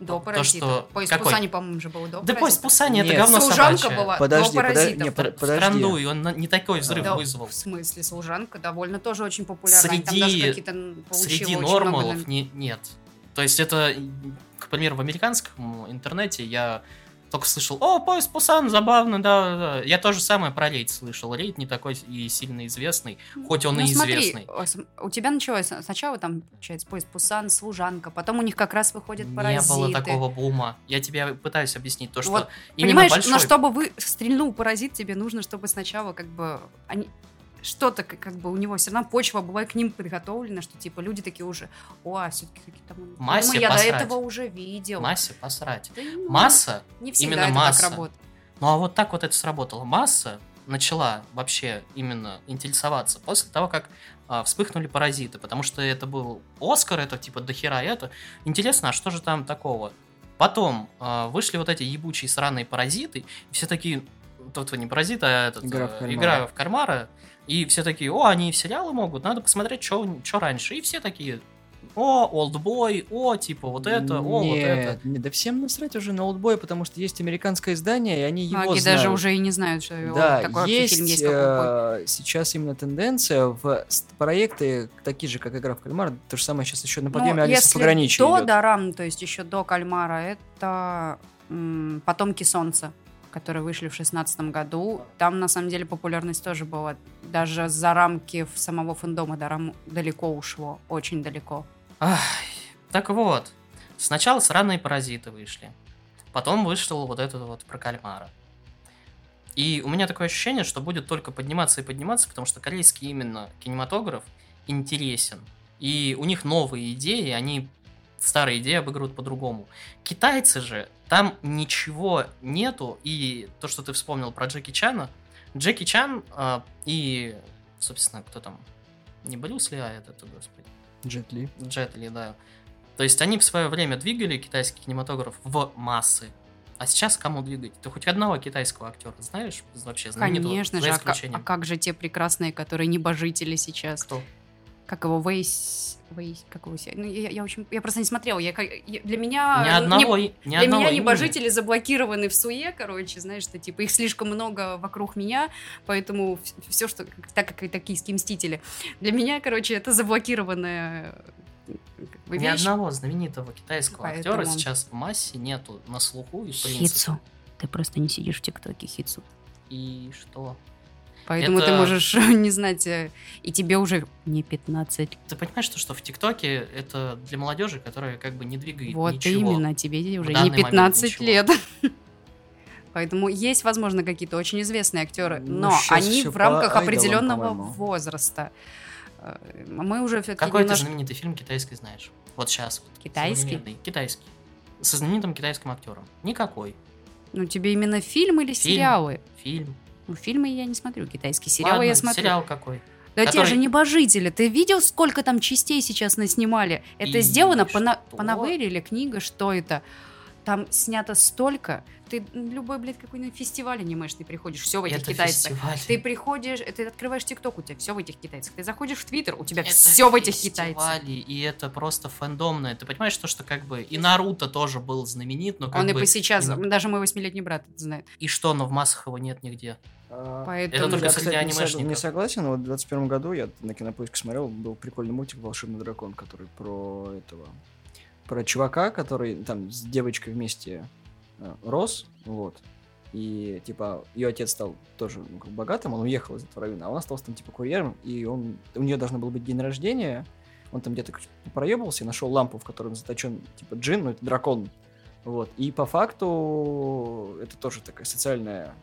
До То, паразитов. что- Поезд какой? Пусани, по-моему, же был до Да поезд. Пусани, это говно Служанка собачье. была Подожди, до подожди, паразитов. не, В под- Тр- подожди. Втранду, и он не такой взрыв Да, вызвал. В смысле, служанка довольно тоже очень популярна. Среди- Среди много нормалов номи- не, нет. То есть это, к примеру, в американском интернете я только слышал, о, поезд Пусан, забавно, да, да. Я то же самое про рейд слышал. Рейд не такой и сильно известный, хоть он Ну, и смотри, известный. у тебя началось сначала там, получается, поезд Пусан, служанка, потом у них как раз выходят Не паразиты. было такого бума. Я тебе пытаюсь объяснить то, что Вот, именно Понимаешь, большой... но чтобы вы стрельнул паразит, тебе нужно, чтобы сначала как бы они что-то как, бы у него все равно почва была к ним подготовлена, что типа люди такие уже, о, а все-таки какие-то там... Массе «Ну, я до посрать. этого уже видел. Массе посрать. Да не- Масса не всегда именно это масса. так работает. Ну а вот так вот это сработало. Масса начала вообще именно интересоваться после того, как а, вспыхнули паразиты, потому что это был Оскар, это типа дохера это. Интересно, а что же там такого? Потом а, вышли вот эти ебучие сраные паразиты, и все такие, тот не паразит, а этот, Игра в э, кальмара. игра в кальмара, и все такие, о, они и в сериалы могут, надо посмотреть, что раньше. И все такие, о, олдбой, о, типа вот это, о, вот это. Нет, не- да всем насрать уже на олдбой, потому что есть американское издание, и они его Многие знают. даже уже и не знают, что его- Да, такой есть, фильм есть. э, сейчас именно тенденция в проекты, такие же, как «Игра в кальмар», то же самое сейчас еще на Ну, подъеме Алиса если Пограничья до идет. Дорам, то есть еще до Кальмара, это м, «Потомки солнца», которые вышли в шестнадцатом году. Там, на самом деле, популярность тоже была. Даже за рамки самого фэндома далеко ушло, очень далеко. Ай, так вот, сначала сраные паразиты вышли. Потом вышел вот этот вот про кальмара. И у меня такое ощущение, что будет только подниматься и подниматься, потому что корейский именно кинематограф интересен. И у них новые идеи, они старые идеи обыгрывают по-другому. Китайцы же, там ничего нету, и то, что ты вспомнил про Джеки Чана, Джеки Чан а, и, собственно, кто там, не Брюс Ли, а этот, господи, Джет Ли. Джет Ли, да. То есть они в свое время двигали китайский кинематограф в массы. А сейчас кому двигать? Ты хоть одного китайского актера знаешь вообще знаменитого? Конечно же, а, а как же те прекрасные, которые небожители сейчас? Кто? Как его Вейс... Вейс... Как его... Ну, я, я очень... Я просто не смотрела. Я, я- для меня... Ни не- одного, и- ни Для одного меня имени. небожители заблокированы в суе, короче, знаешь, что типа их слишком много вокруг меня, поэтому все, что так как и токийские мстители, для меня, короче, это заблокированная э, как бы, Ни вещь. одного знаменитого китайского Поэтому- актера сейчас в массе нету на слуху и в принципе. Хитсу. Ты просто не сидишь в ТикТоке, Хитсу. И что? Поэтому Это- ты можешь не знать, э, и тебе уже не 15. Ты понимаешь, что, что в ТикТоке это для молодежи, которая как бы не двигает Вот ничего. именно, тебе уже не данный момент 15 ничего. лет. Поэтому есть, возможно, какие-то очень известные актеры, Ну, но они в рамках айдолам, определенного по-моему. возраста. Э, Мы уже все-таки Какой ты немножко... знаменитый фильм китайский знаешь? Вот сейчас. Вот, Китайский? современный. Китайский. Со знаменитым китайским актером. Никакой. Ну, тебе именно фильм или Фильм. сериалы? Фильм. Ну, фильмы я не смотрю, китайские сериалы Ладно, я смотрю. сериал какой? Да те который- же небожители. Ты видел, сколько там частей сейчас наснимали? Это И сделано по, на- что? по новелле или книга? Что это? Там снято столько. Ты любой, блядь, какой-нибудь фестиваль анимеш, ты приходишь, все в этих Это китайцах. фестиваль. Ты приходишь, ты открываешь ТикТок, у тебя все в этих китайцах. Ты заходишь в Твиттер, у тебя Это все в этих китайцах. И это просто фэндомное. Ты понимаешь, то, что как бы и Наруто тоже был знаменит, но как Он и бы... по сейчас, именно- даже мой восьмилетний брат это знает. И что, но в массах его нет нигде. А, Поэтому... только я, кстати, не, анимешников. не согласен, но вот в 21 году я на кинопоиске смотрел, был прикольный мультик «Волшебный дракон», который про этого... Про чувака, который там с девочкой вместе э, рос, вот. И, типа, ее отец стал тоже ну, как богатым, он уехал из этого района, а он остался там, типа, курьером, и он... У нее должно было быть день рождения, он там где-то проебался и нашел лампу, в которой заточен, типа, джин, ну, это дракон, вот. И по факту это тоже такая социальная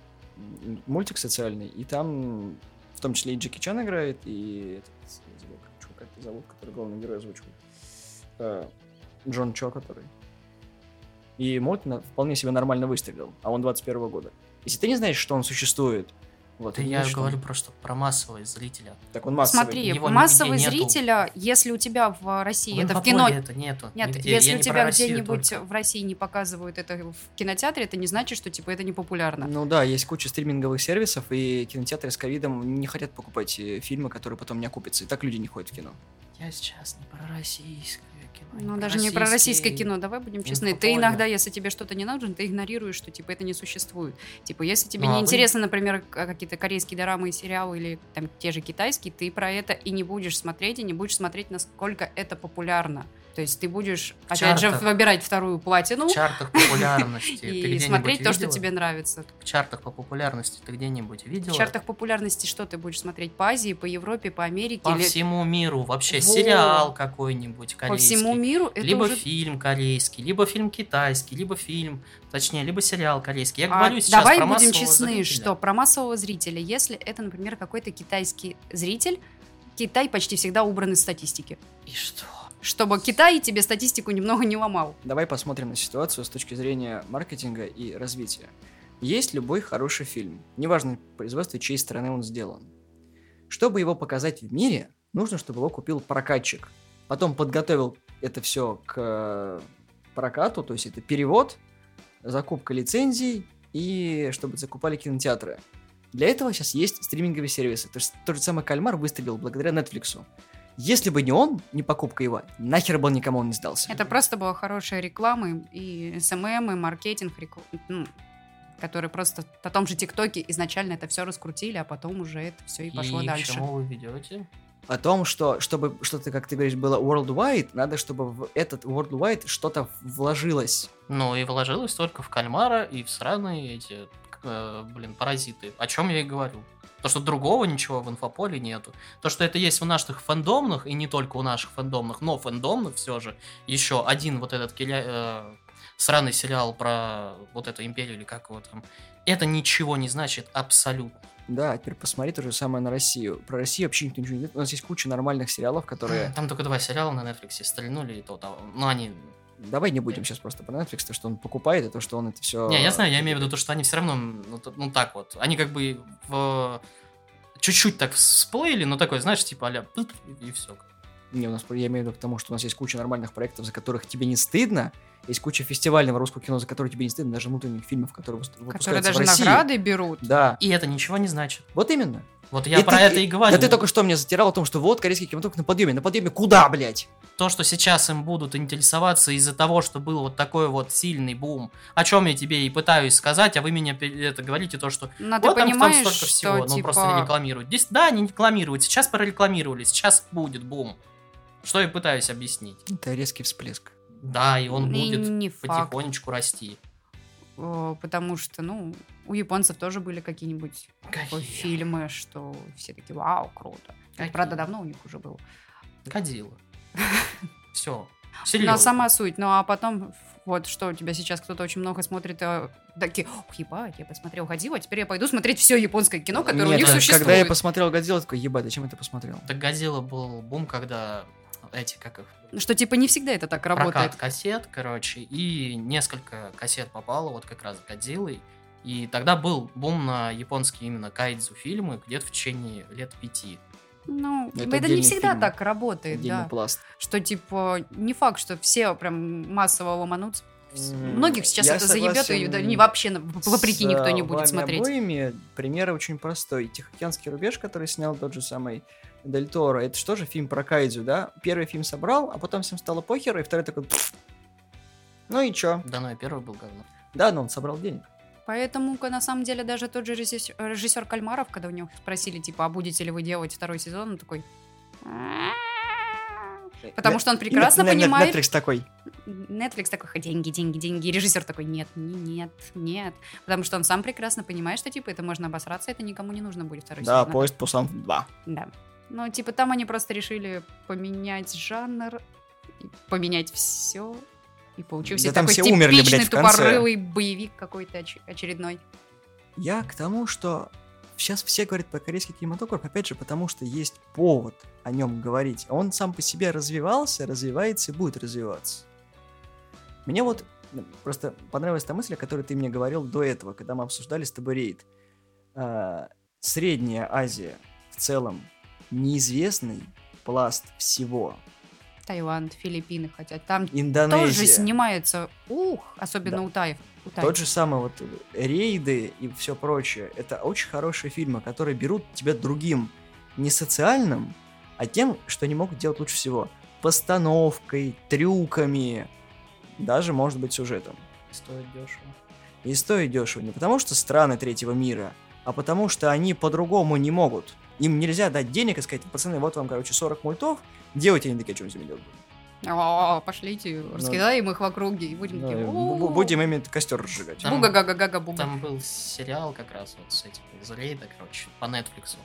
мультик социальный, и там в том числе и Джеки Чан играет, и этот, я забыл, как это зовут, который главный герой озвучивает. Э, Джон Чо, который. И на- вполне себе нормально выстрелил, а он 21 года. Если ты не знаешь, что он существует, вот, не я что говорю про что про массового зрителя. Так он массовый. Смотри, Его массовый нигде нету. зрителя, если у тебя в России В это в кино... это нету. Нет, нигде. если Я у не тебя где-нибудь только. в России не показывают это в кинотеатре, это не значит, что типа это не популярно. Ну да, есть куча стриминговых сервисов, и кинотеатры с ковидом не хотят покупать э, фильмы, которые потом не окупятся. И так люди не ходят в кино. Я сейчас не про российское. Ну, даже не про российское кино, давай будем честны. Ты иногда, если тебе что-то не нужно, ты игнорируешь, что типа это не существует. Типа, если тебе а не вы- интересно, например, какие-то корейские дорамы и сериалы или там те же китайские, ты про это и не будешь смотреть, и не будешь смотреть, насколько это популярно. То есть ты будешь, В опять же, чартах. выбирать вторую платину В чартах популярности. И смотреть то, что тебе нравится. В чартах по популярности ты где-нибудь видела? В чартах популярности что ты будешь смотреть? По Азии, по Европе, по Америке? По всему миру вообще. Во. Сериал какой-нибудь по корейский. всему миру? Либо фильм корейский, либо фильм китайский, либо фильм, точнее, либо сериал корейский. Я А говорю сейчас давай будем честны, что про массового зрителя, если это, например, какой-то китайский зритель, Китай почти всегда убран из статистики. И что? Чтобы Китай тебе статистику немного не ломал. Давай посмотрим на ситуацию с точки зрения маркетинга и развития. Есть любой хороший фильм, неважно производство, чьей стороны он сделан. Чтобы его показать в мире, нужно, чтобы его купил прокатчик. Потом подготовил это все к э, прокату, то есть это перевод, закупка лицензий и чтобы закупали кинотеатры. Для этого сейчас есть стриминговые сервисы. То есть тот же самый Кальмар выстрелил благодаря Netflix. Если бы не он, не покупка его, нахер бы он никому он не сдался. Это просто была хорошая реклама и SMM, и маркетинг, рекл- ну, который просто на том же ТикТоке изначально это все раскрутили, а потом уже это все и пошло и дальше. к чему вы ведете? О том, что чтобы что-то, как ты говоришь, было worldwide, надо, чтобы в этот worldwide что-то вложилось. Ну и вложилось только в кальмара и в сраные эти, э, блин, паразиты. О чем я и говорю. То, что другого ничего в инфополе нету. То, что это есть в наших фандомных, и не только у наших фандомных, но фандомных все же, еще один вот этот киля- э, сраный сериал про вот эту империю или как его там, это ничего не значит абсолютно. Да, теперь посмотри то же самое на Россию. Про Россию вообще никто ничего не знает. У нас есть куча нормальных сериалов, которые... Там только два сериала на Netflix стрельнули, и то, там, ну они... Давай не будем сейчас просто про Netflix, то, что он покупает, и то, что он это все... Не, я знаю, я имею в виду то, что они все равно, ну, ну так вот, они как бы в... чуть-чуть так всплыли, но такой, знаешь, типа а и все. Не, у нас, я имею в виду к тому, что у нас есть куча нормальных проектов, за которых тебе не стыдно, есть куча фестивального русского кино, за которые тебе не стыдно, даже внутренних фильмов, которые Которые даже в России. награды берут. Да, И это ничего не значит. вот именно. Вот я И про ты- это и говорю. Да ты только что мне затирал о том, что вот корейский кинематограф на подъеме. На подъеме куда, блядь? То, что сейчас им будут интересоваться из-за того, что был вот такой вот сильный бум, о чем я тебе и пытаюсь сказать, а вы меня это говорите, то, что Но вот ты там, там столько всего, что ну типа... просто не рекламируют. Здесь, да, они не рекламируют, сейчас прорекламировали, сейчас будет бум. Что я пытаюсь объяснить. Это резкий всплеск. Да, и он И будет не факт. потихонечку расти. Э, Потому что, ну, у японцев тоже были какие-нибудь Какие? фильмы, что все такие, вау, круто. Какие? Правда, давно у них уже было. Годзилла. Все. Но Серьезно. сама суть. Ну, а потом, вот что у тебя сейчас кто-то очень много смотрит, э, такие, ох, ебать, я посмотрел Годзиллу, а теперь я пойду смотреть все японское кино, которое у Нет, них когда- существует. Когда я посмотрел Годзиллу, я такой, ебать, зачем я это посмотрел? Так Годзилла был бум, когда эти, как их, Что, типа, не всегда это так работает. прокат кассет, короче, и несколько кассет попало вот как раз Годзиллой. И тогда был бум на японские именно кайдзу фильмы где-то в течение лет пяти. Ну, Это это, не всегда фильм. так работает, Отдельный да. пласт. Что, типа, не факт, что все прям массово ломанутся. Многих сейчас я это заебет, и да, не вообще, вопреки, с, никто не будет вами смотреть. обоими. Пример очень простой. Тихоокеанский рубеж, который снял тот же самый Дель Торо, это что же фильм про кайдзю, да? Первый фильм собрал, а потом всем стало похер, и второй такой... «Пф». Ну и чё? Да, ну и первый был говно. Да, но он собрал денег. Поэтому, на самом деле, даже тот же режиссер, режиссер Кальмаров, когда у него спросили, типа, а будете ли вы делать второй сезон, он такой... Потому что он прекрасно понимает... Netflix такой. Netflix такой, «Ха, деньги, деньги, деньги. И режиссер такой, нет, не- нет, нет. Потому что он сам прекрасно понимает, что, типа, это можно обосраться, это никому не нужно будет второй Да, сезон. поезд Пусан 2. Да. Ну, типа, там они просто решили поменять жанр, поменять все. И получился Да такой все умерли, типичный блядь, в конце. тупорылый боевик какой-то оч- очередной. Я к тому, что сейчас все говорят про корейский кинематограф, опять же, потому что есть повод о нем говорить. Он сам по себе развивался, развивается и будет развиваться. Мне вот ну, просто понравилась та мысль, о которой ты мне говорил до этого, когда мы обсуждали с тобой рейд. А, Средняя Азия в целом неизвестный пласт всего. Таиланд, Филиппины, хотя там Индонезия. тоже снимается, ух, особенно Да. у таев. у таев. Тот же самый вот рейды и все прочее. Это очень хорошие фильмы, которые берут тебя другим, не социальным, а тем, что они могут делать лучше всего. Постановкой, трюками, даже, может быть, сюжетом. Стоит дешево. И стоит дешево не потому, что страны третьего мира, а потому что они по-другому не могут. Им нельзя дать денег и сказать, пацаны, вот вам, короче, 40 мультов, делайте они такие, мы с ними делать будем?» О, пошлите, раскидаем их в округе и будем такие, бу- бу- Будем ими костер разжигать. Там- буга-га-га-га-буга. Там был сериал как раз вот с этим, из рейда, короче, по Нетфликсу.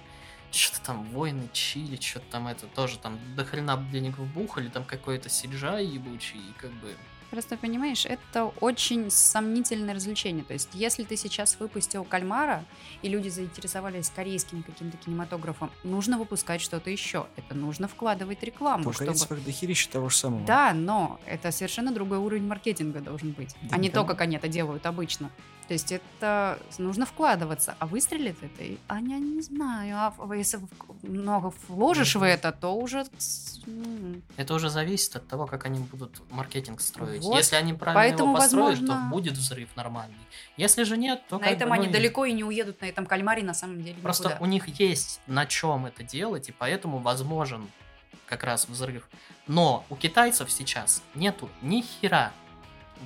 Что-то там войны Чили, что-то там это тоже там до хрена денег вбухали, там какой-то сиджай ебучий, и как бы... Просто понимаешь, это очень сомнительное развлечение. То есть, если ты сейчас выпустил кальмара, и люди заинтересовались корейским каким-то кинематографом, нужно выпускать что-то еще. Это нужно вкладывать рекламу, У чтобы... корейцев дохерища того же самого. Да, но это совершенно другой уровень маркетинга должен быть, Да а не то, как они это делают обычно. То есть это нужно вкладываться, а выстрелит это, и- а я не знаю, а в- если в- много вложишь в Мгм. это, то уже м, Это уже зависит от того, как они будут маркетинг строить. Вот. Если они правильно Поэтому, его построят, возможно- то будет взрыв нормальный. Если же нет, то на этом бы, ну, они и- далеко и не уедут на этом кальмаре на самом деле Просто никуда. у них есть на чем это делать, и поэтому возможен как раз взрыв. Но у китайцев сейчас нету ни хера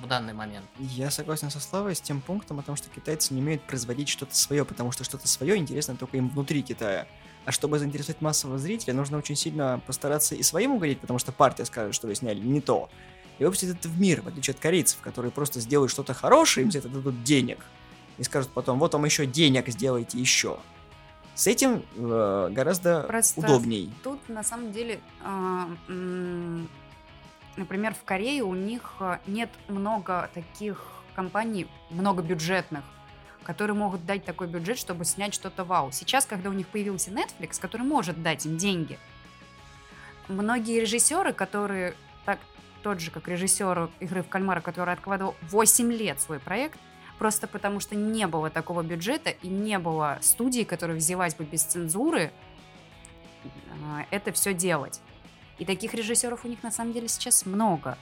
в данный момент. Я согласен со Славой с тем пунктом о том, что китайцы не умеют производить что-то свое, потому что что-то свое интересно только им внутри Китая. А чтобы заинтересовать массового зрителя, нужно очень сильно постараться и своим угодить, потому что партия скажет, что вы сняли не то. И выпустить это в мир, в отличие от корейцев, которые просто сделают что-то хорошее, им за это дадут денег. И скажут потом, вот вам еще денег сделайте еще. С этим э, гораздо Просто удобней. Тут на самом деле, м, например, в Корее у них а, нет много таких компаний, много бюджетных, которые могут дать такой бюджет, чтобы снять что-то вау. Сейчас, когда у них появился Netflix, который может дать им деньги, многие режиссеры, которые так, тот же, как режиссер игры в кальмара, который откладывал 8 лет свой проект, просто потому что не было такого бюджета и не было студии, которая взялась бы без цензуры а, это все делать. И таких режиссеров у них на самом деле сейчас много.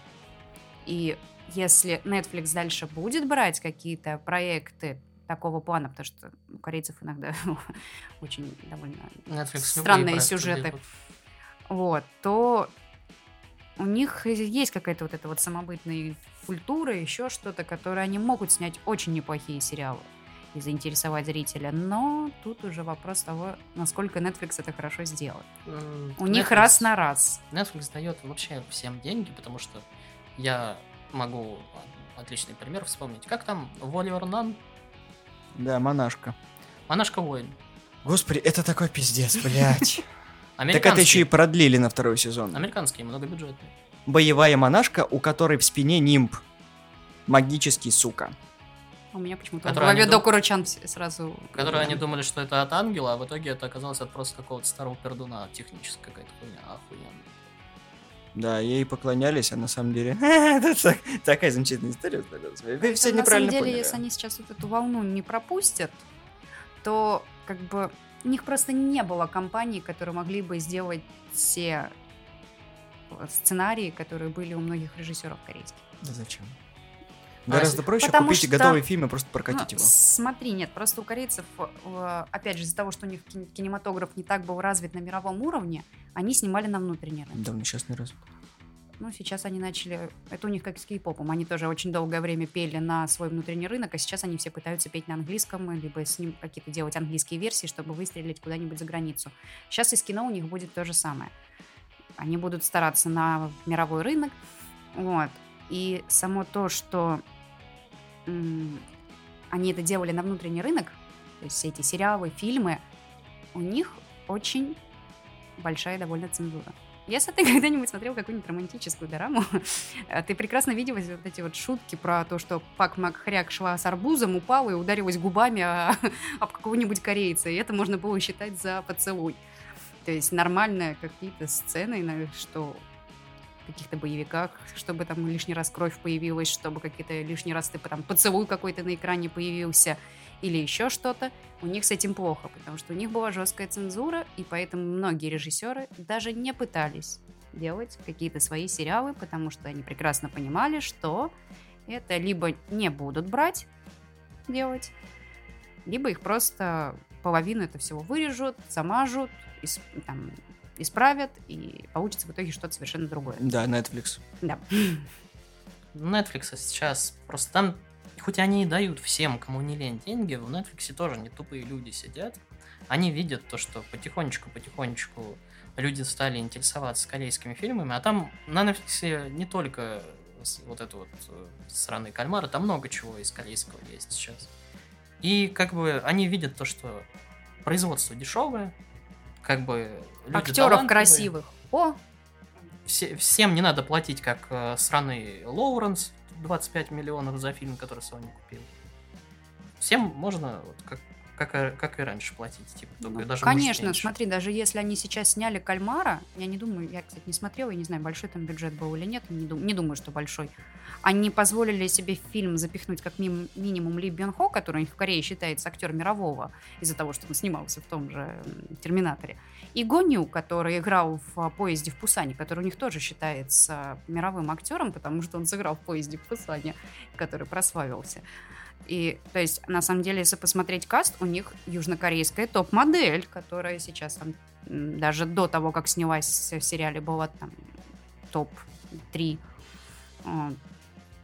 И если Netflix дальше будет брать какие-то проекты такого плана, потому что у корейцев иногда очень довольно Netflix странные сюжеты, вот, то у них есть какая-то вот эта вот самобытная культура, еще что-то, которое они могут снять очень неплохие сериалы и заинтересовать зрителя. Но тут уже вопрос того, насколько Netflix это хорошо сделает. М, У них Netflix- раз на раз. Netflix дает вообще всем деньги, потому что я могу отличный пример вспомнить. Как там Воливер Нан? Да, монашка. Монашка Воин. Господи, это такой пиздец, блядь. Так это еще и продлили на второй сезон. Американский, многобюджетный. Боевая монашка, у которой в спине нимб. Магический, сука. У меня почему-то в Который голове вс- сразу... Которые они думали, что это от ангела, а в итоге это оказалось от просто какого-то старого пердуна. Техническая какая-то хуйня. Охуенно. Да, ей поклонялись, а на самом деле... Это так- такая замечательная история. Вы все на самом неправильно деле, поняли. если они сейчас вот эту волну не пропустят, то как бы у них просто не было компаний, которые могли бы сделать все э, сценарии, которые были у многих режиссеров корейских. Да зачем? А, Гораздо проще потому купить что- готовый фильм и просто прокатить Ну, его. Смотри, нет, просто у корейцев, э, опять же, из-за того, что у них кин- кинематограф не так был развит на мировом уровне, они снимали на внутренний рынок. Давно сейчас не раз. Ну, сейчас они начали... Это у них как с кей-попом. Они тоже очень долгое время пели на свой внутренний рынок, а сейчас они все пытаются петь на английском, либо с ним какие-то делать английские версии, чтобы выстрелить куда-нибудь за границу. Сейчас из кино у них будет то же самое. Они будут стараться на мировой рынок. Вот. И само то, что они это делали на внутренний рынок, то есть все эти сериалы, фильмы, у них очень большая довольно цензура. Если ты когда-нибудь смотрел какую-нибудь романтическую дораму, э, ты прекрасно видел вот эти вот шутки про то, что Пак Макхряк шла с арбузом, упала и ударилась губами об какого-нибудь корейца, и это можно было считать за поцелуй. То есть нормальные какие-то сцены, что каких-то боевиках, чтобы там лишний раз кровь появилась, чтобы какие-то лишний раз ты там поцелуй какой-то на экране появился или еще что-то, у них с этим плохо, потому что у них была жесткая цензура, и поэтому многие режиссеры даже не пытались делать какие-то свои сериалы, потому что они прекрасно понимали, что это либо не будут брать делать, либо их просто половину это всего вырежут, замажут, там, исправят, и получится в итоге что-то совершенно другое. Да, Netflix. Да. Netflix сейчас просто там, хоть они и дают всем, кому не лень, деньги, в Netflix тоже не тупые люди сидят. Они видят то, что потихонечку-потихонечку люди стали интересоваться корейскими фильмами, а там на Netflix не только вот это вот э, сраные кальмары, там много чего из корейского есть сейчас. И как бы они видят то, что производство дешевое, как бы Актеров красивых. О, Все- всем не надо платить, как э, сраный Лоуренс, 25 миллионов за фильм, который Sony купил. Всем можно, вот, как, как, и- как и раньше, платить. Типа, только Ну, даже Конечно, меньше. смотри, даже если они сейчас сняли кальмара, я не думаю, я, кстати, не смотрела, я не знаю, большой там бюджет был или нет, не, дум- не думаю, что большой. Они позволили себе в фильм запихнуть как мим- минимум Ли Бен Хо, который у них в Корее считается актер мирового из-за того, что он снимался в том же Терминаторе, и Гоню, который играл в поезде в Пусане, который у них тоже считается мировым актером, потому что он сыграл в поезде в Пусане, который прославился. И, то есть, на самом деле, если посмотреть каст, у них южнокорейская топ-модель, которая сейчас там даже до того, как снялась в сериале, была там топ-3. А,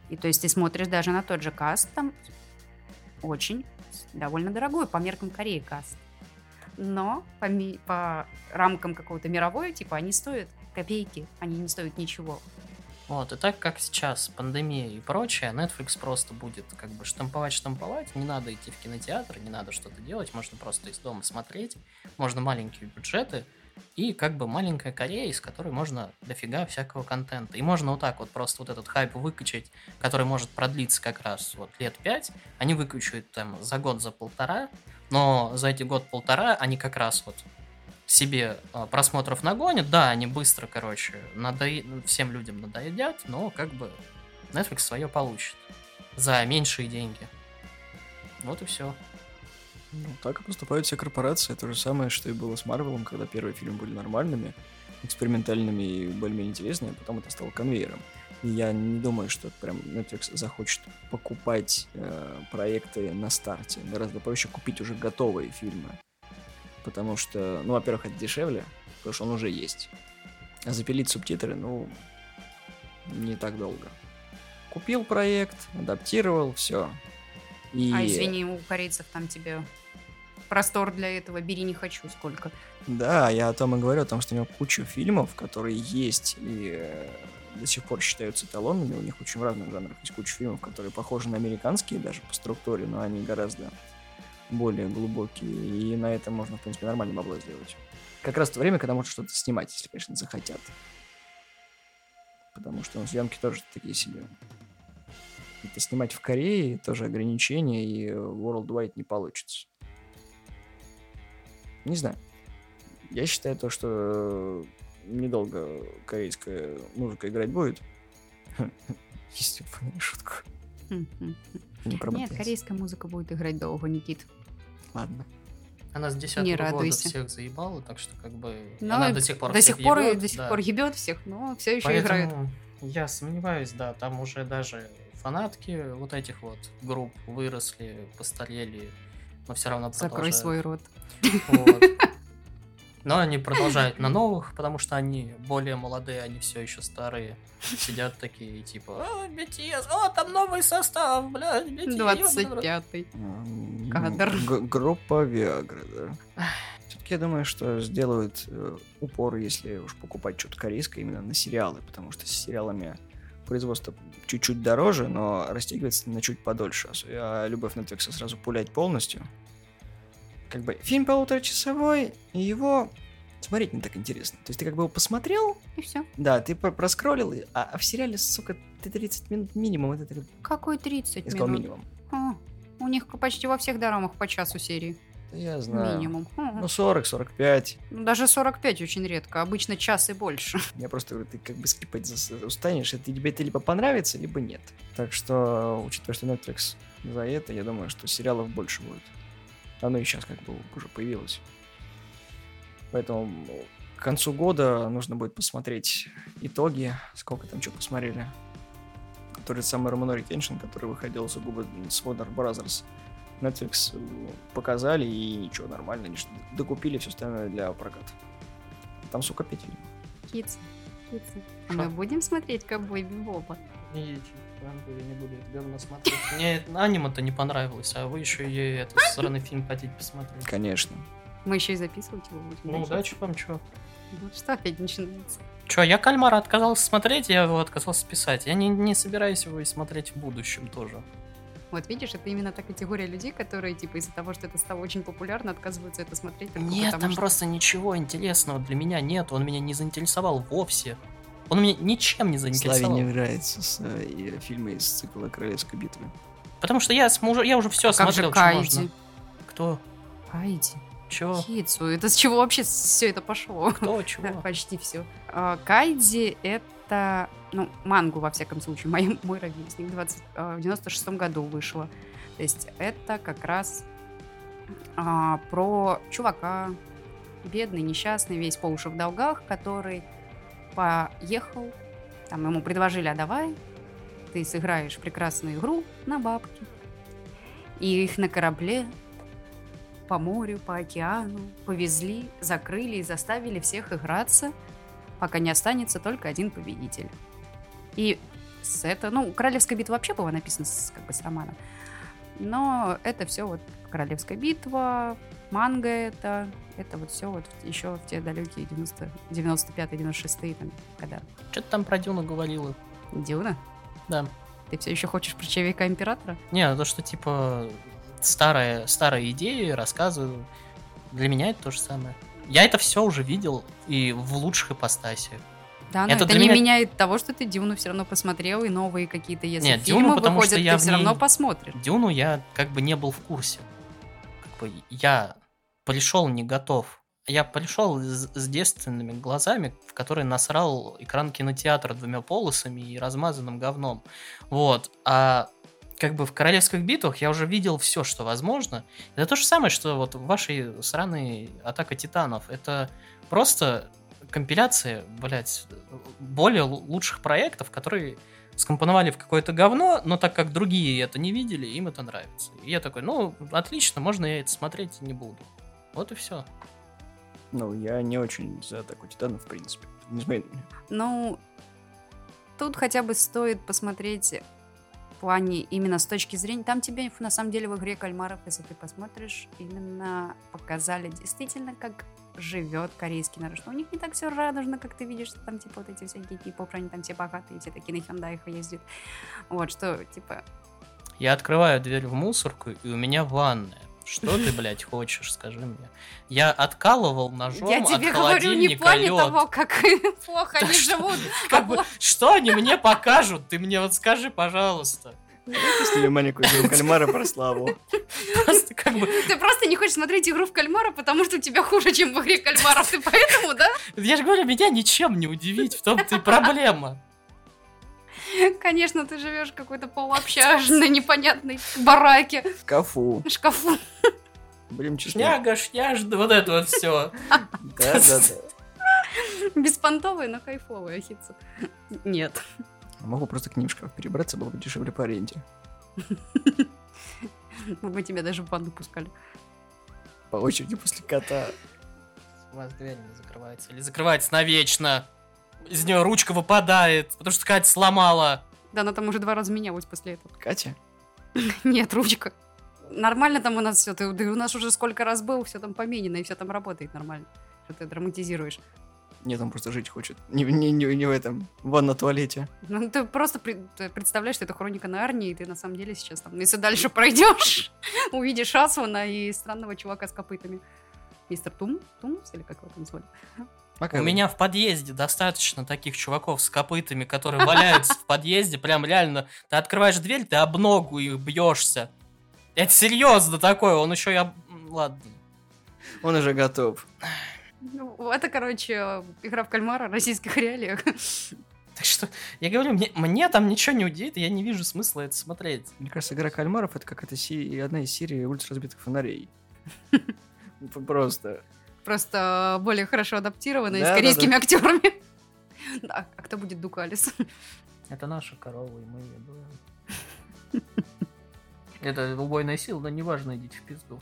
И то есть ты смотришь даже на тот же каст, там очень довольно дорогой по меркам Кореи каст. Но по, ми- по рамкам какого-то мировой, типа, они стоят копейки, они не стоят ничего. Вот, и так как сейчас пандемия и прочее, Netflix просто будет как бы штамповать-штамповать, не надо идти в кинотеатр, не надо что-то делать, можно просто из дома смотреть, можно маленькие бюджеты, и как бы маленькая Корея, из которой можно дофига всякого контента. И можно вот так вот просто вот этот хайп выкачать, который может продлиться как раз вот лет пять, они выкачают там за год, за полтора, но за эти год-полтора они как раз вот себе а, просмотров нагонят. Да, они быстро, короче, надои- всем людям надоедят, но как бы Netflix свое получит за меньшие деньги. Вот и все. Ну, так и поступают все корпорации. То же самое, что и было с Марвелом, когда первые фильмы были нормальными, экспериментальными и более-менее интересными, а потом это стало конвейером. И я не думаю, что прям Netflix захочет покупать э, проекты на старте. Гораздо проще купить уже готовые фильмы. Потому что, ну, во-первых, это дешевле, потому что он уже есть. А запилить субтитры, ну, не так долго. Купил проект, адаптировал, все. И... А извини, у корейцев там тебе простор для этого бери не хочу сколько. Да, я о том и говорю, о том, что у него куча фильмов, которые есть и э, до сих пор считаются эталонными. У них очень в разных жанрах есть куча фильмов, которые похожи на американские даже по структуре, но они гораздо более глубокие. И на этом можно, в принципе, нормально бабло сделать. Как раз то время, когда можно что-то снимать, если, конечно, захотят. Потому что ну, съемки тоже такие себе. Это снимать в Корее тоже ограничения, и worldwide не получится. Не знаю. Я считаю то, что недолго корейская музыка играть будет. Если вы поняли шутку. Хм-хм. Не про Нет, BTS. корейская музыка будет играть долго, Никит. Ладно. Она с 10 Не года всех заебала, так что как бы Но она до сих пор до сих пор и ебёт, до сих да. пор ебет всех, но все еще играет. Поэтому я сомневаюсь, да, там уже даже фанатки вот этих вот групп выросли, постарели, но все равно Закрой продолжают. свой рот. Вот. Но они продолжают на новых, потому что они более молодые, они все еще старые. Сидят такие, типа, «А, BTS, о, там новый состав, блядь, BTS. ёбаный в рот». 25-й. М, Кадр. г- группа Виагра, да. Все-таки я думаю, что сделают э, упор, если уж покупать что-то корейское, именно на сериалы, потому что с сериалами производство чуть-чуть дороже, но растягивается на чуть подольше. Ос- А любовь Netflix сразу пулять полностью. Как бы фильм полуторачасовой, и его смотреть не так интересно. То есть ты как бы его посмотрел, И все. да, ты про- проскроллил, а, а в сериале, сука, ты 30 минут минимум, это ты Какой 30 я сказал минут? минимум. А, у них почти во всех дорамах по часу серии. Я знаю. Минимум. Ну, 40-45. ну, Даже 45 очень редко. Обычно час и больше. Я просто говорю, ты как бы скипать устанешь, и ты, тебе это либо понравится, либо нет. Так что, учитывая, что Netflix за это, я думаю, что сериалов больше будет. Оно и сейчас как бы уже появилось. Поэтому ну, к концу года нужно будет посмотреть итоги, сколько там что посмотрели. Тот же самый Романори Кеншин, который выходил сугубо с Warner Brothers. Netflix э, показали, и ничего, нормально. Они ж докупили все остальное для проката. Там, сука, пять фильмов. Китс. Китс. А мы будем смотреть Ковбой Бибопа? Не, чё, я не буду это говно смотреть. Мне аниме-то не понравилось, а вы еще и этот сраный фильм хотите посмотреть. Конечно. Мы еще и записывать его будем. Ну, да, удачи вам, чё. Ну, Что опять начинается? Чё, я Кальмара отказался смотреть, я его отказался писать. Я не, не собираюсь его и смотреть в будущем тоже. Вот видишь, это именно та категория людей, которые, типа, из-за того, что это стало очень популярно, отказываются это смотреть. только Нет, потому там что- просто ничего интересного для меня нет. Он меня не заинтересовал вовсе. Он меня ничем не Славе заинтересовал. не нравится с, э, и фильмы из цикла Королевской битвы. Потому что я, см- уже, я уже все А как же смотрел, что Кайди? можно. Кто? Кайди. Чё? Хитсу. Это с чего вообще все это пошло? Кто? Чего? Почти все. Кайди это, ну, мангу, во всяком случае, мой, мой ровесник, 20, а, в 96-м году вышла. То есть это как раз а, про чувака, бедный, несчастный, весь по уши в долгах, который поехал, там ему предложили, а давай ты сыграешь прекрасную игру на бабки. И их на корабле по морю, по океану повезли, закрыли и заставили всех играться, пока не останется только один победитель. И с это, ну, Королевская битва вообще была написана с, как бы с романа. Но это все вот Королевская битва, манга это, это вот все вот еще в те далекие 90, 95-96 там, когда. Что ты там про Дюну говорила? Дюна? Да. Ты все еще хочешь про Человека Императора? Не, ну то, что типа старые, старые идеи рассказываю. Для меня это то же самое. Я это все уже видел и в лучших ипостасиях. Да, но Это это, не меня- меняет того, что ты Дюну все равно посмотрел, и новые какие-то, если Нет, фильмы Дюну, потому выходят, что я ты все равно ней- посмотришь. Дюну я как бы не был в курсе. Бы я пришел не готов. Я пришел с, с девственными глазами, в которые насрал экран кинотеатра двумя полосами и размазанным говном. Вот. А как бы в королевских битвах я уже видел все, что возможно. Это то же самое, что вот в вашей сраной Атака Титанов. Это просто компиляция, блядь, более лу- лучших проектов, которые скомпоновали в какое-то говно, но так как другие это не видели, им это нравится. И я такой, ну, отлично, можно я это смотреть не буду. Вот и все. Ну, я не очень за атаку титанов, в принципе. Не меня. Ну, тут хотя бы стоит посмотреть в плане именно с точки зрения... Там тебе, на самом деле, в игре кальмаров, если ты посмотришь, именно показали действительно, как живет корейский народ. Что у них не так все радужно, как ты видишь, что там, типа, вот эти всякие кей-поп, они там все богатые, все такие на хендаях ездят. Вот, что, типа, Я открываю дверь в мусорку, и у меня ванная. Что ты, блядь, хочешь, скажи мне. Я откалывал ножом я от тебе говорю не плане того, как плохо Да они что живут, Как а бы, плохо- что они мне покажут? Ты мне вот скажи, пожалуйста. Снимем маленькую игру кальмара про славу. Просто как бы... Ты просто не хочешь смотреть игру в кальмара, потому что у тебя хуже, чем в игре кальмаров. Ты поэтому, да? Я же говорю, меня ничем не удивить, в том-то и проблема. Конечно, ты живешь в какой-то полуобщажной, непонятной бараке, шкафу. Будем честны. Шняга, шняжда, вот это вот все. Да-да-да. Беспонтовая, но кайфовая хитса. Нет. Могу просто к ним в шкаф перебраться, было бы дешевле по аренде. Мы бы тебя даже в банду пускали. По очереди после кота. У вас дверь не закрывается. Или закрывается навечно. Из нее ручка выпадает, потому что Катя сломала. Да, она там уже два раза менялась после этого. Катя? Нет, ручка. Нормально там у нас все. Ты, ты у нас уже сколько раз был, все там поменено, и все там работает нормально. Что ты драматизируешь. Нет, он просто жить хочет. Не, не, не, не в этом. Вон на туалете. Ну, ты просто при- ты представляешь, что это хроника Нарнии, и ты на самом деле сейчас там, если дальше пройдешь, увидишь Асвана и странного чувака с копытами. Мистер Тум? Тумс или как его там звали? Пока У меня в подъезде достаточно таких чуваков с копытами, которые валяются в подъезде. Прям реально, ты открываешь дверь, ты об ногу их бьешься. Это серьезно такое, он еще и об... М, Ладно. Он уже готов. Ну, это, короче, игра в кальмара в российских реалиях. Так что, я говорю, мне, мне там ничего не удивит, я не вижу смысла это смотреть. Мне кажется, игра кальмаров это какая-то си- одна из серий улиц разбитых фонарей. Ну, Просто. Просто более хорошо адаптированная, Да, с корейскими актерами. Да, а кто будет Дукалис? Это наша корова, и мы ее доим. Это убойная сила, но неважно, идите в пизду.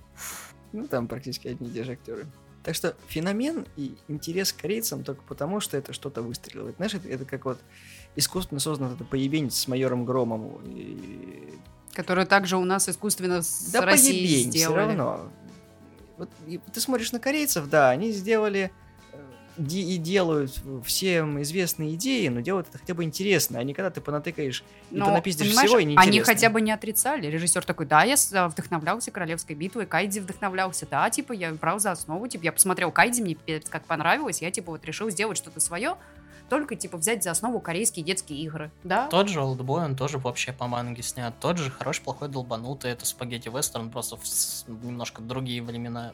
Ну, там практически одни и те же актеры. Так что феномен и интерес к корейцам только потому, что это что-то выстреливает. Знаешь, это, это как вот искусственно создан это поебенец с майором Громом. И... Которую также у нас искусственно с Да Россией поебень, все сделали. равно. Вот ты смотришь на корейцев, да, они сделали де- и делают всем известные идеи, но делают это хотя бы интересно, а не когда ты понатыкаешь и Но, понапиздишь всего и неинтересно. Они хотя бы не отрицали. Режиссер такой, да, я а, вдохновлялся Королевской битвой, Кайдзи вдохновлялся, да, типа, я брал за основу, типа, я посмотрел Кайдзи, мне как понравилось, я, типа, вот решил сделать что-то свое, только, типа, взять за основу корейские детские игры, да? Тот же Олдбой, он тоже вообще по манге снят. Тот же хороший, плохой, долбанутый. Это спагетти вестерн, просто в немножко другие времена.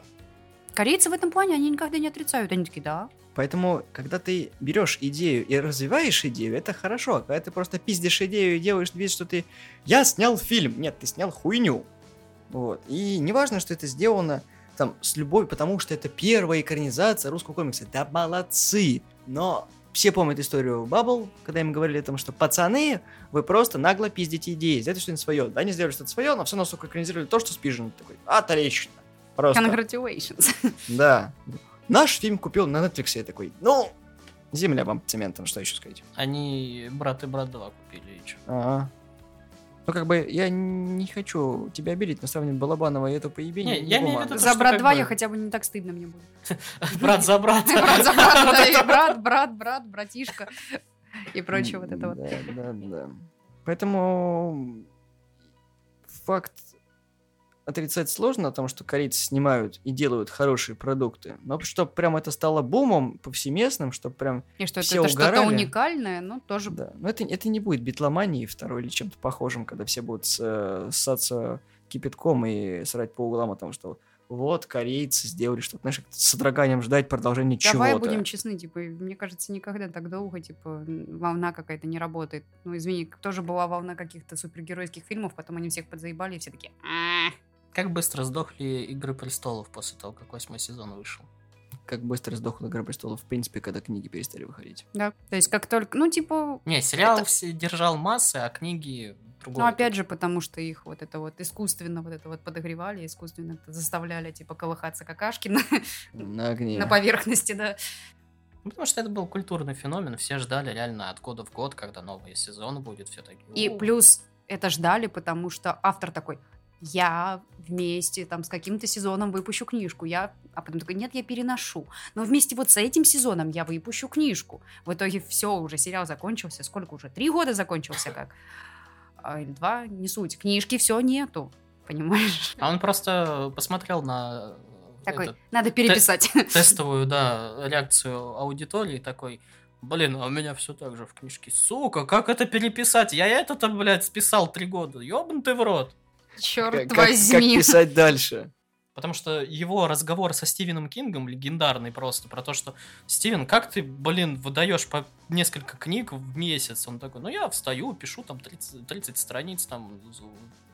Корейцы в этом плане, они никогда не отрицают, они такие, да. Поэтому, когда ты берешь идею и развиваешь идею, это хорошо. А Когда ты просто пиздишь идею и делаешь вид, что ты «Я снял фильм!» Нет, ты снял хуйню. Вот. И неважно, что это сделано там с любовью, потому что это первая экранизация русского комикса. Да молодцы! Но все помнят историю Баббл, когда им говорили о том, что пацаны, вы просто нагло пиздите идеи, сделайте что-нибудь свое. Да, они сделали что-то свое, но все сука, экранизировали то, что спижен. Такой, отлично. Просто. Congratulations. Да. Наш фильм купил на Netflix, я такой, ну, земля вам цементом, что еще сказать. Они брат и брат 2 купили. и чё? Ага. Ну, как бы, я не хочу тебя обидеть, но сравнивать Балабанова и это поебение Не, я имею в виду, За брат как 2 бы- я хотя бы не так стыдно мне будет. Брат за брата. Брат за и брат, брат, брат, братишка и прочее вот это вот. Да, да, да. Поэтому факт отрицать сложно о том, что корейцы снимают и делают хорошие продукты. Но чтобы прям это стало бумом повсеместным, чтобы прям... И что это, Все это что-то угорали. уникальное, ну, тоже Да. Но это, это не будет битломанией второй или чем-то похожим, когда все будут с- ссаться кипятком и срать по углам о том, что вот корейцы сделали что-то, знаешь, с содроганием ждать продолжения Давай чего-то. будем честны, типа, мне кажется, никогда так долго, типа, волна какая-то не работает. Ну, извини, тоже была волна каких-то супергеройских фильмов, потом они всех подзаебали, и все такие, «А, Как быстро сдохли Игры престолов после того, как восьмой сезон вышел. Как быстро сдохла «Игра престолов», в принципе, когда книги перестали выходить. Да, то есть как только, ну, типа, Не, сериал Это- все держал массы, а книги другое. ну, опять же, потому что их вот это вот искусственно вот это вот подогревали, искусственно это заставляли, типа, колыхаться какашки на, На огне. на поверхности, да. Ну, потому что это был культурный феномен, все ждали реально от года в год, когда новый сезон будет, все такие. И плюс это ждали, потому что автор такой, я вместе там с каким-то сезоном выпущу книжку, я, а потом такой, нет, я переношу, но вместе вот с этим сезоном я выпущу книжку. В итоге все, уже сериал закончился, сколько уже, три года закончился как? А, Или два, не суть, книжки все нету, понимаешь? А он просто посмотрел на э, Такой, этот, надо переписать. тестовую, да, реакцию аудитории, такой, блин, а у меня все так же в книжке. Сука, как это переписать? Я это-то, блядь, списал три года. Ёбнутый в рот. Черт Как, как- как возьми. писать дальше? Потому что его разговор со Стивеном Кингом легендарный просто, про то, что Стивен, как ты, блин, выдаешь по несколько книг в месяц? Он такой, ну я встаю, пишу там 30, 30 страниц там,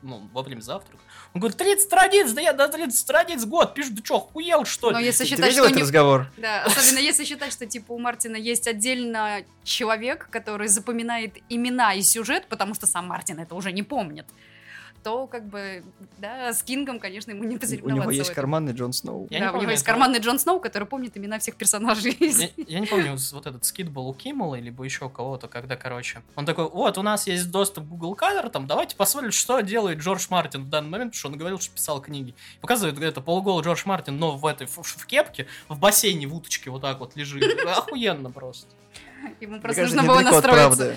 ну, во время завтрака. Он говорит, 30 страниц, да я до 30 страниц в год пишу, ты чё, охуел что Но ли? если Ты считать, видел что этот не- разговор? Да, особенно если считать, что типа у Мартина есть отдельно человек, который запоминает имена и сюжет, потому что сам Мартин это уже не помнит, то как бы, да, с Кингом, конечно, ему не У позаниматься. него в есть карманный Джон Сноу. Я да, не у него есть карманный Джон Сноу, который помнит имена всех персонажей. Я, я не помню, вот этот скид был у Киммела, либо еще у кого-то, когда, короче, он такой, вот, у нас есть доступ к Google кадрам, давайте посмотрим, что делает Джордж Мартин в данный момент, потому что он говорил, что писал книги. Показывает где-то полуголый Джордж Мартин, но в этой, в, в кепке, в бассейне, в уточке вот так вот лежит. Охуенно просто. Ему Мне просто кажется, нужно было настроиться.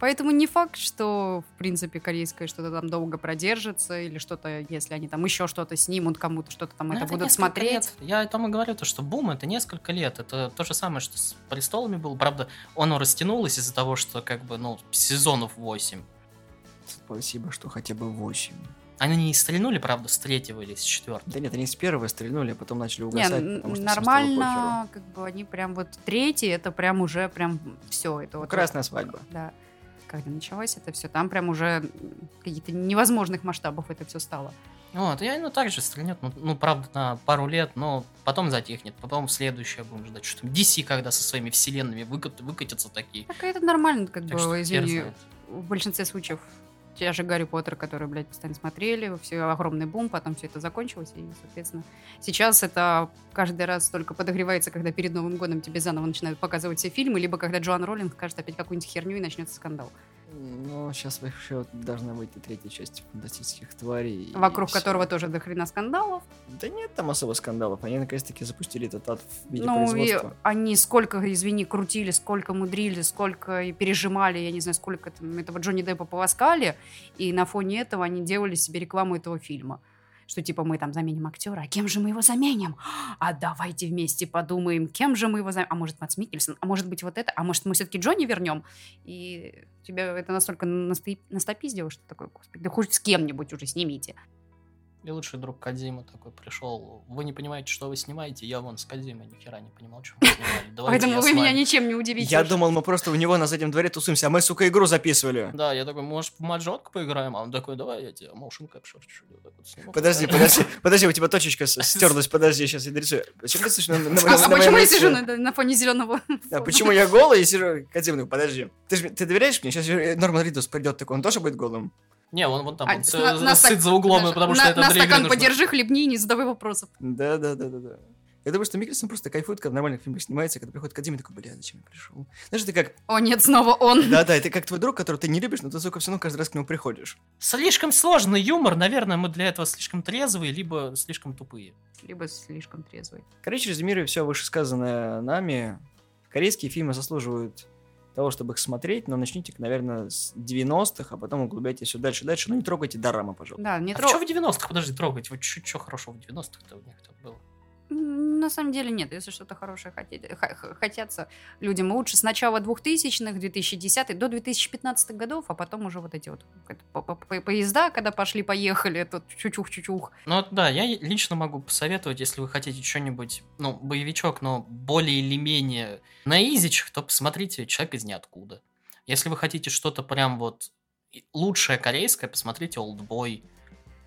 Поэтому не факт, что, в принципе, корейское что-то там долго продержится, или что-то, если они там еще что-то снимут, кому-то что-то там Ну, это будут смотреть. лет. Я о том и говорю, то, что бум это несколько лет. Это то же самое, что с престолами было. Правда, оно растянулось из-за того, что как бы, ну, сезонов 8. Спасибо, что хотя бы 8. Они не стрельнули, правда, с третьего или с четвертого. Да нет, они с первого стрельнули, а потом начали Не, угасать, н- потому что нормально, как бы они прям вот третий, это прям уже прям все, это похеру. вот Красная свадьба. да. Когда началось это все, там прям уже каких-то невозможных масштабов это все стало. Вот, и ну так же стрельнет, ну, ну, правда, на пару лет, но потом затихнет, потом следующее будем ждать. Что там DC когда со своими вселенными выкат- выкатятся такие. Так это нормально, как Так бы, извини, в большинстве случаев те же Гарри Поттер, которые, блядь, постоянно смотрели, все огромный бум, потом все это закончилось, и, соответственно, сейчас это каждый раз только подогревается, когда перед Новым годом тебе заново начинают показывать все фильмы, либо когда Джоан Роллинг скажет опять какую-нибудь херню и начнется скандал, Ну, сейчас вообще должна выйти третья часть фантастических тварей. вокруг которого тоже до хрена скандалов. Да нет там особо скандалов. Они наконец-таки запустили этот ад в виде Ну, и производства. они сколько, извини, крутили, сколько мудрили, сколько и пережимали, я не знаю, сколько там этого Джонни Деппа полоскали, и на фоне этого они делали себе рекламу этого фильма. Что типа мы там заменим актера, а кем же мы его заменим? А давайте вместе подумаем, кем же мы его заменим? А может, Матс Миккельсон? А может быть, вот это? А может, мы все-таки Джонни вернем? И тебя это настолько настопиздило, что такое, господи, да хоть с кем-нибудь уже снимите. И лучший друг Кадима такой пришел. Вы не понимаете, что вы снимаете? Я вон с Кадимой ни хера не понимал, что вы снимали. Поэтому вы меня вами». ничем не удивите. Я думал, мы просто у него на заднем дворе тусуемся, а мы, сука, игру записывали. Да, я такой, может, в маджотку поиграем? А он такой, давай я тебе motion capture чуть-чуть. Подожди, подожди, подожди, у тебя точечка стерлась, подожди, сейчас я дорисую. На- А, почему я сижу на, фоне зеленого? А почему я голый и сижу? Кадим, подожди. Ты, доверяешь мне? Сейчас Норман Ридус придет такой, он тоже будет голым? Не, он вон там, А, он с- сы- на- сыт стак- за углом, Даша, потому на- что это на для игры стакан нужно. подержи, хлебни и не задавай вопросов. Да, да, да, да, да. Я думаю, что Микельсон просто кайфует, когда в нормальных фильмах снимается, когда приходит Кадим и такой, бля, зачем я пришел? Знаешь, это как, О, нет, снова он. да-да, это как твой друг, которого ты не любишь, но ты, сука, все равно каждый раз к нему приходишь. Слишком сложный юмор, наверное, мы для этого слишком трезвые, либо слишком тупые. Либо слишком трезвый. Короче, резюмируя все вышесказанное нами, корейские фильмы заслуживают того, чтобы их смотреть, но начните, наверное, с 90-х, а потом углубляйтесь все дальше и дальше. Ну, не трогайте дорамы, пожалуйста. Да, не А тро- что в 90-х? Подожди, трогать. Вот что хорошего в 90-х-то у них там было? На самом деле нет, если что-то хорошее хотеть, хотятся людям лучше с начала 2000-х, 2010 до 2015 годов, а потом уже вот эти вот поезда, когда пошли-поехали, тут чучух-чучух. Ну да, я лично могу посоветовать, если вы хотите что-нибудь, ну, боевичок, но более или менее на изичах, то посмотрите «Человек из ниоткуда». Если вы хотите что-то прям вот лучшее корейское, посмотрите «Олдбой».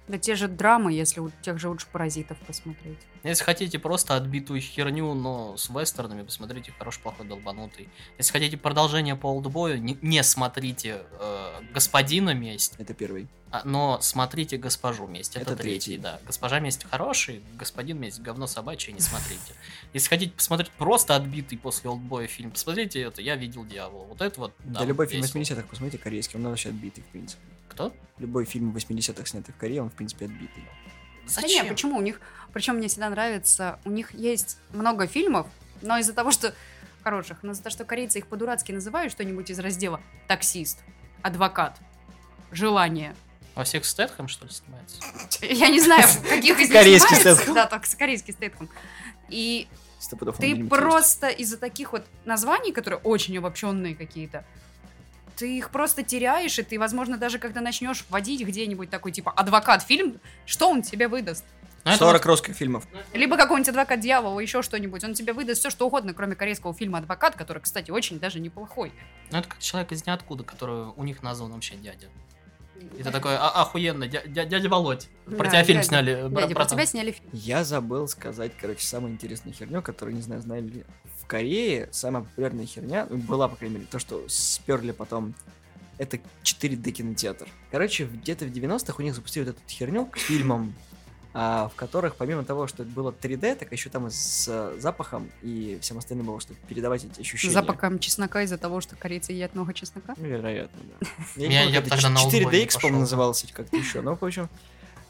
Да те же драмы, если у тех же лучше паразитов посмотреть. Если хотите просто отбитую херню, но с вестернами, посмотрите «Хороший, плохой, долбанутый». Если хотите продолжение по «Олдбою», не, не смотрите э, «Господина месть», Это первый. а, но смотрите «Госпожу месть». Это, Это третий, третий. да. «Госпожа месть» хороший, «Господин месть» говно собачье, не смотрите. Если хотите посмотреть просто отбитый после «Олдбоя» фильм, посмотрите это «Я видел дьявола». Вот это вот, Да, да, любой фильм весело. 80-х, посмотрите, корейский, он вообще отбитый, в принципе. Кто? Любой фильм 80-х, снятый в Корее, он, в принципе, отбитый. Да не, почему? У них, причем мне всегда нравится, у них есть много фильмов, но из-за того, что хороших, но из-за того, что корейцы их по-дурацки называют что-нибудь из раздела таксист, адвокат, желание. Во всех Стэтхэм, что ли, снимается? Я не знаю, каких из них Корейский. Стэтхэм. Да, так, корейский стетком. И ты просто из-за таких вот названий, которые очень обобщенные какие-то, ты их просто теряешь, и ты, возможно, даже когда начнешь вводить где-нибудь такой, типа, адвокат фильм, что он тебе выдаст? Ну, это 40 русских фильмов. Либо какой-нибудь адвокат дьявола, еще что-нибудь. Он тебе выдаст все, что угодно, кроме корейского фильма Адвокат, который, кстати, очень даже неплохой. Ну, это как человек из ниоткуда, который у них назван вообще дядя. И ты такой, а, охуенно, дя- дя- дядя Володь. Про Да, тебя фильм дядя. сняли. Дядя, про тебя сняли фильм. Я забыл сказать, короче, самую интересную херню, которую, не знаю, знали ли. В Корее самая популярная херня, ну, была, по крайней мере, то, что сперли потом, это 4D кинотеатр. Короче, где-то в 90-х у них запустили вот эту херню к фильмам, а, в которых, помимо того, что это было 3D, так еще там и с э, запахом и всем остальным было, чтобы передавать эти С ощущения. запахом чеснока из-за того, что корейцы едят много чеснока. Ну, вероятно, да. Я, Я- тогда на 4DX, Олдбой не по-моему, назывался как-то еще. Ну, в общем,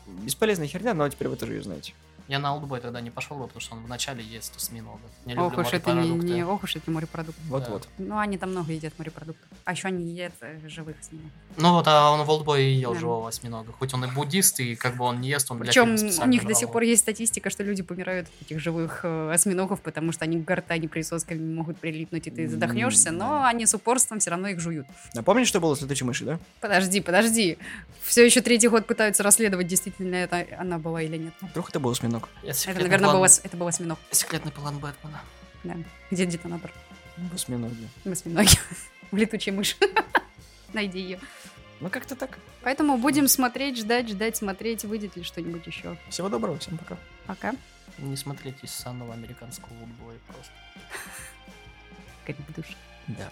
бесполезная херня, но теперь вы тоже ее знаете. Я на Олдбой тогда не пошел бы, потому что он вначале ест осьминога. Не Ох люблю уж это не, морепродукты. не, ох уж эти морепродукты. Вот-вот. Ну, они там много едят морепродуктов. А еще они едят э, живых осьминогов. Ну вот, а он в Олдбое и ел Да. живого осьминога. Хоть он и буддист, и как бы он не ест, он для Причем у них до сих пор есть статистика, что люди помирают от этих живых э, осьминогов, потому что они к гортани присосками могут прилипнуть, и ты задохнешься, но да. они с упорством все равно их жуют. Напомнишь, что было с летучей мышью, да? Подожди, подожди. Все еще третий год пытаются расследовать, действительно это она была или нет. Вдруг это был осьминог. Это, Это, наверное, план- был, ос- это был осьминог. Секретный план Бэтмена. Да. Где детонатор? В осьминоге. В осьминоге. В летучей мыши. Найди ее. Ну, как-то так. Поэтому будем смотреть, ждать, ждать, смотреть, выйдет ли что-нибудь еще. Всего доброго, всем пока. Пока. Не смотрите санного американского Олдбоя просто. Как в душе. Да.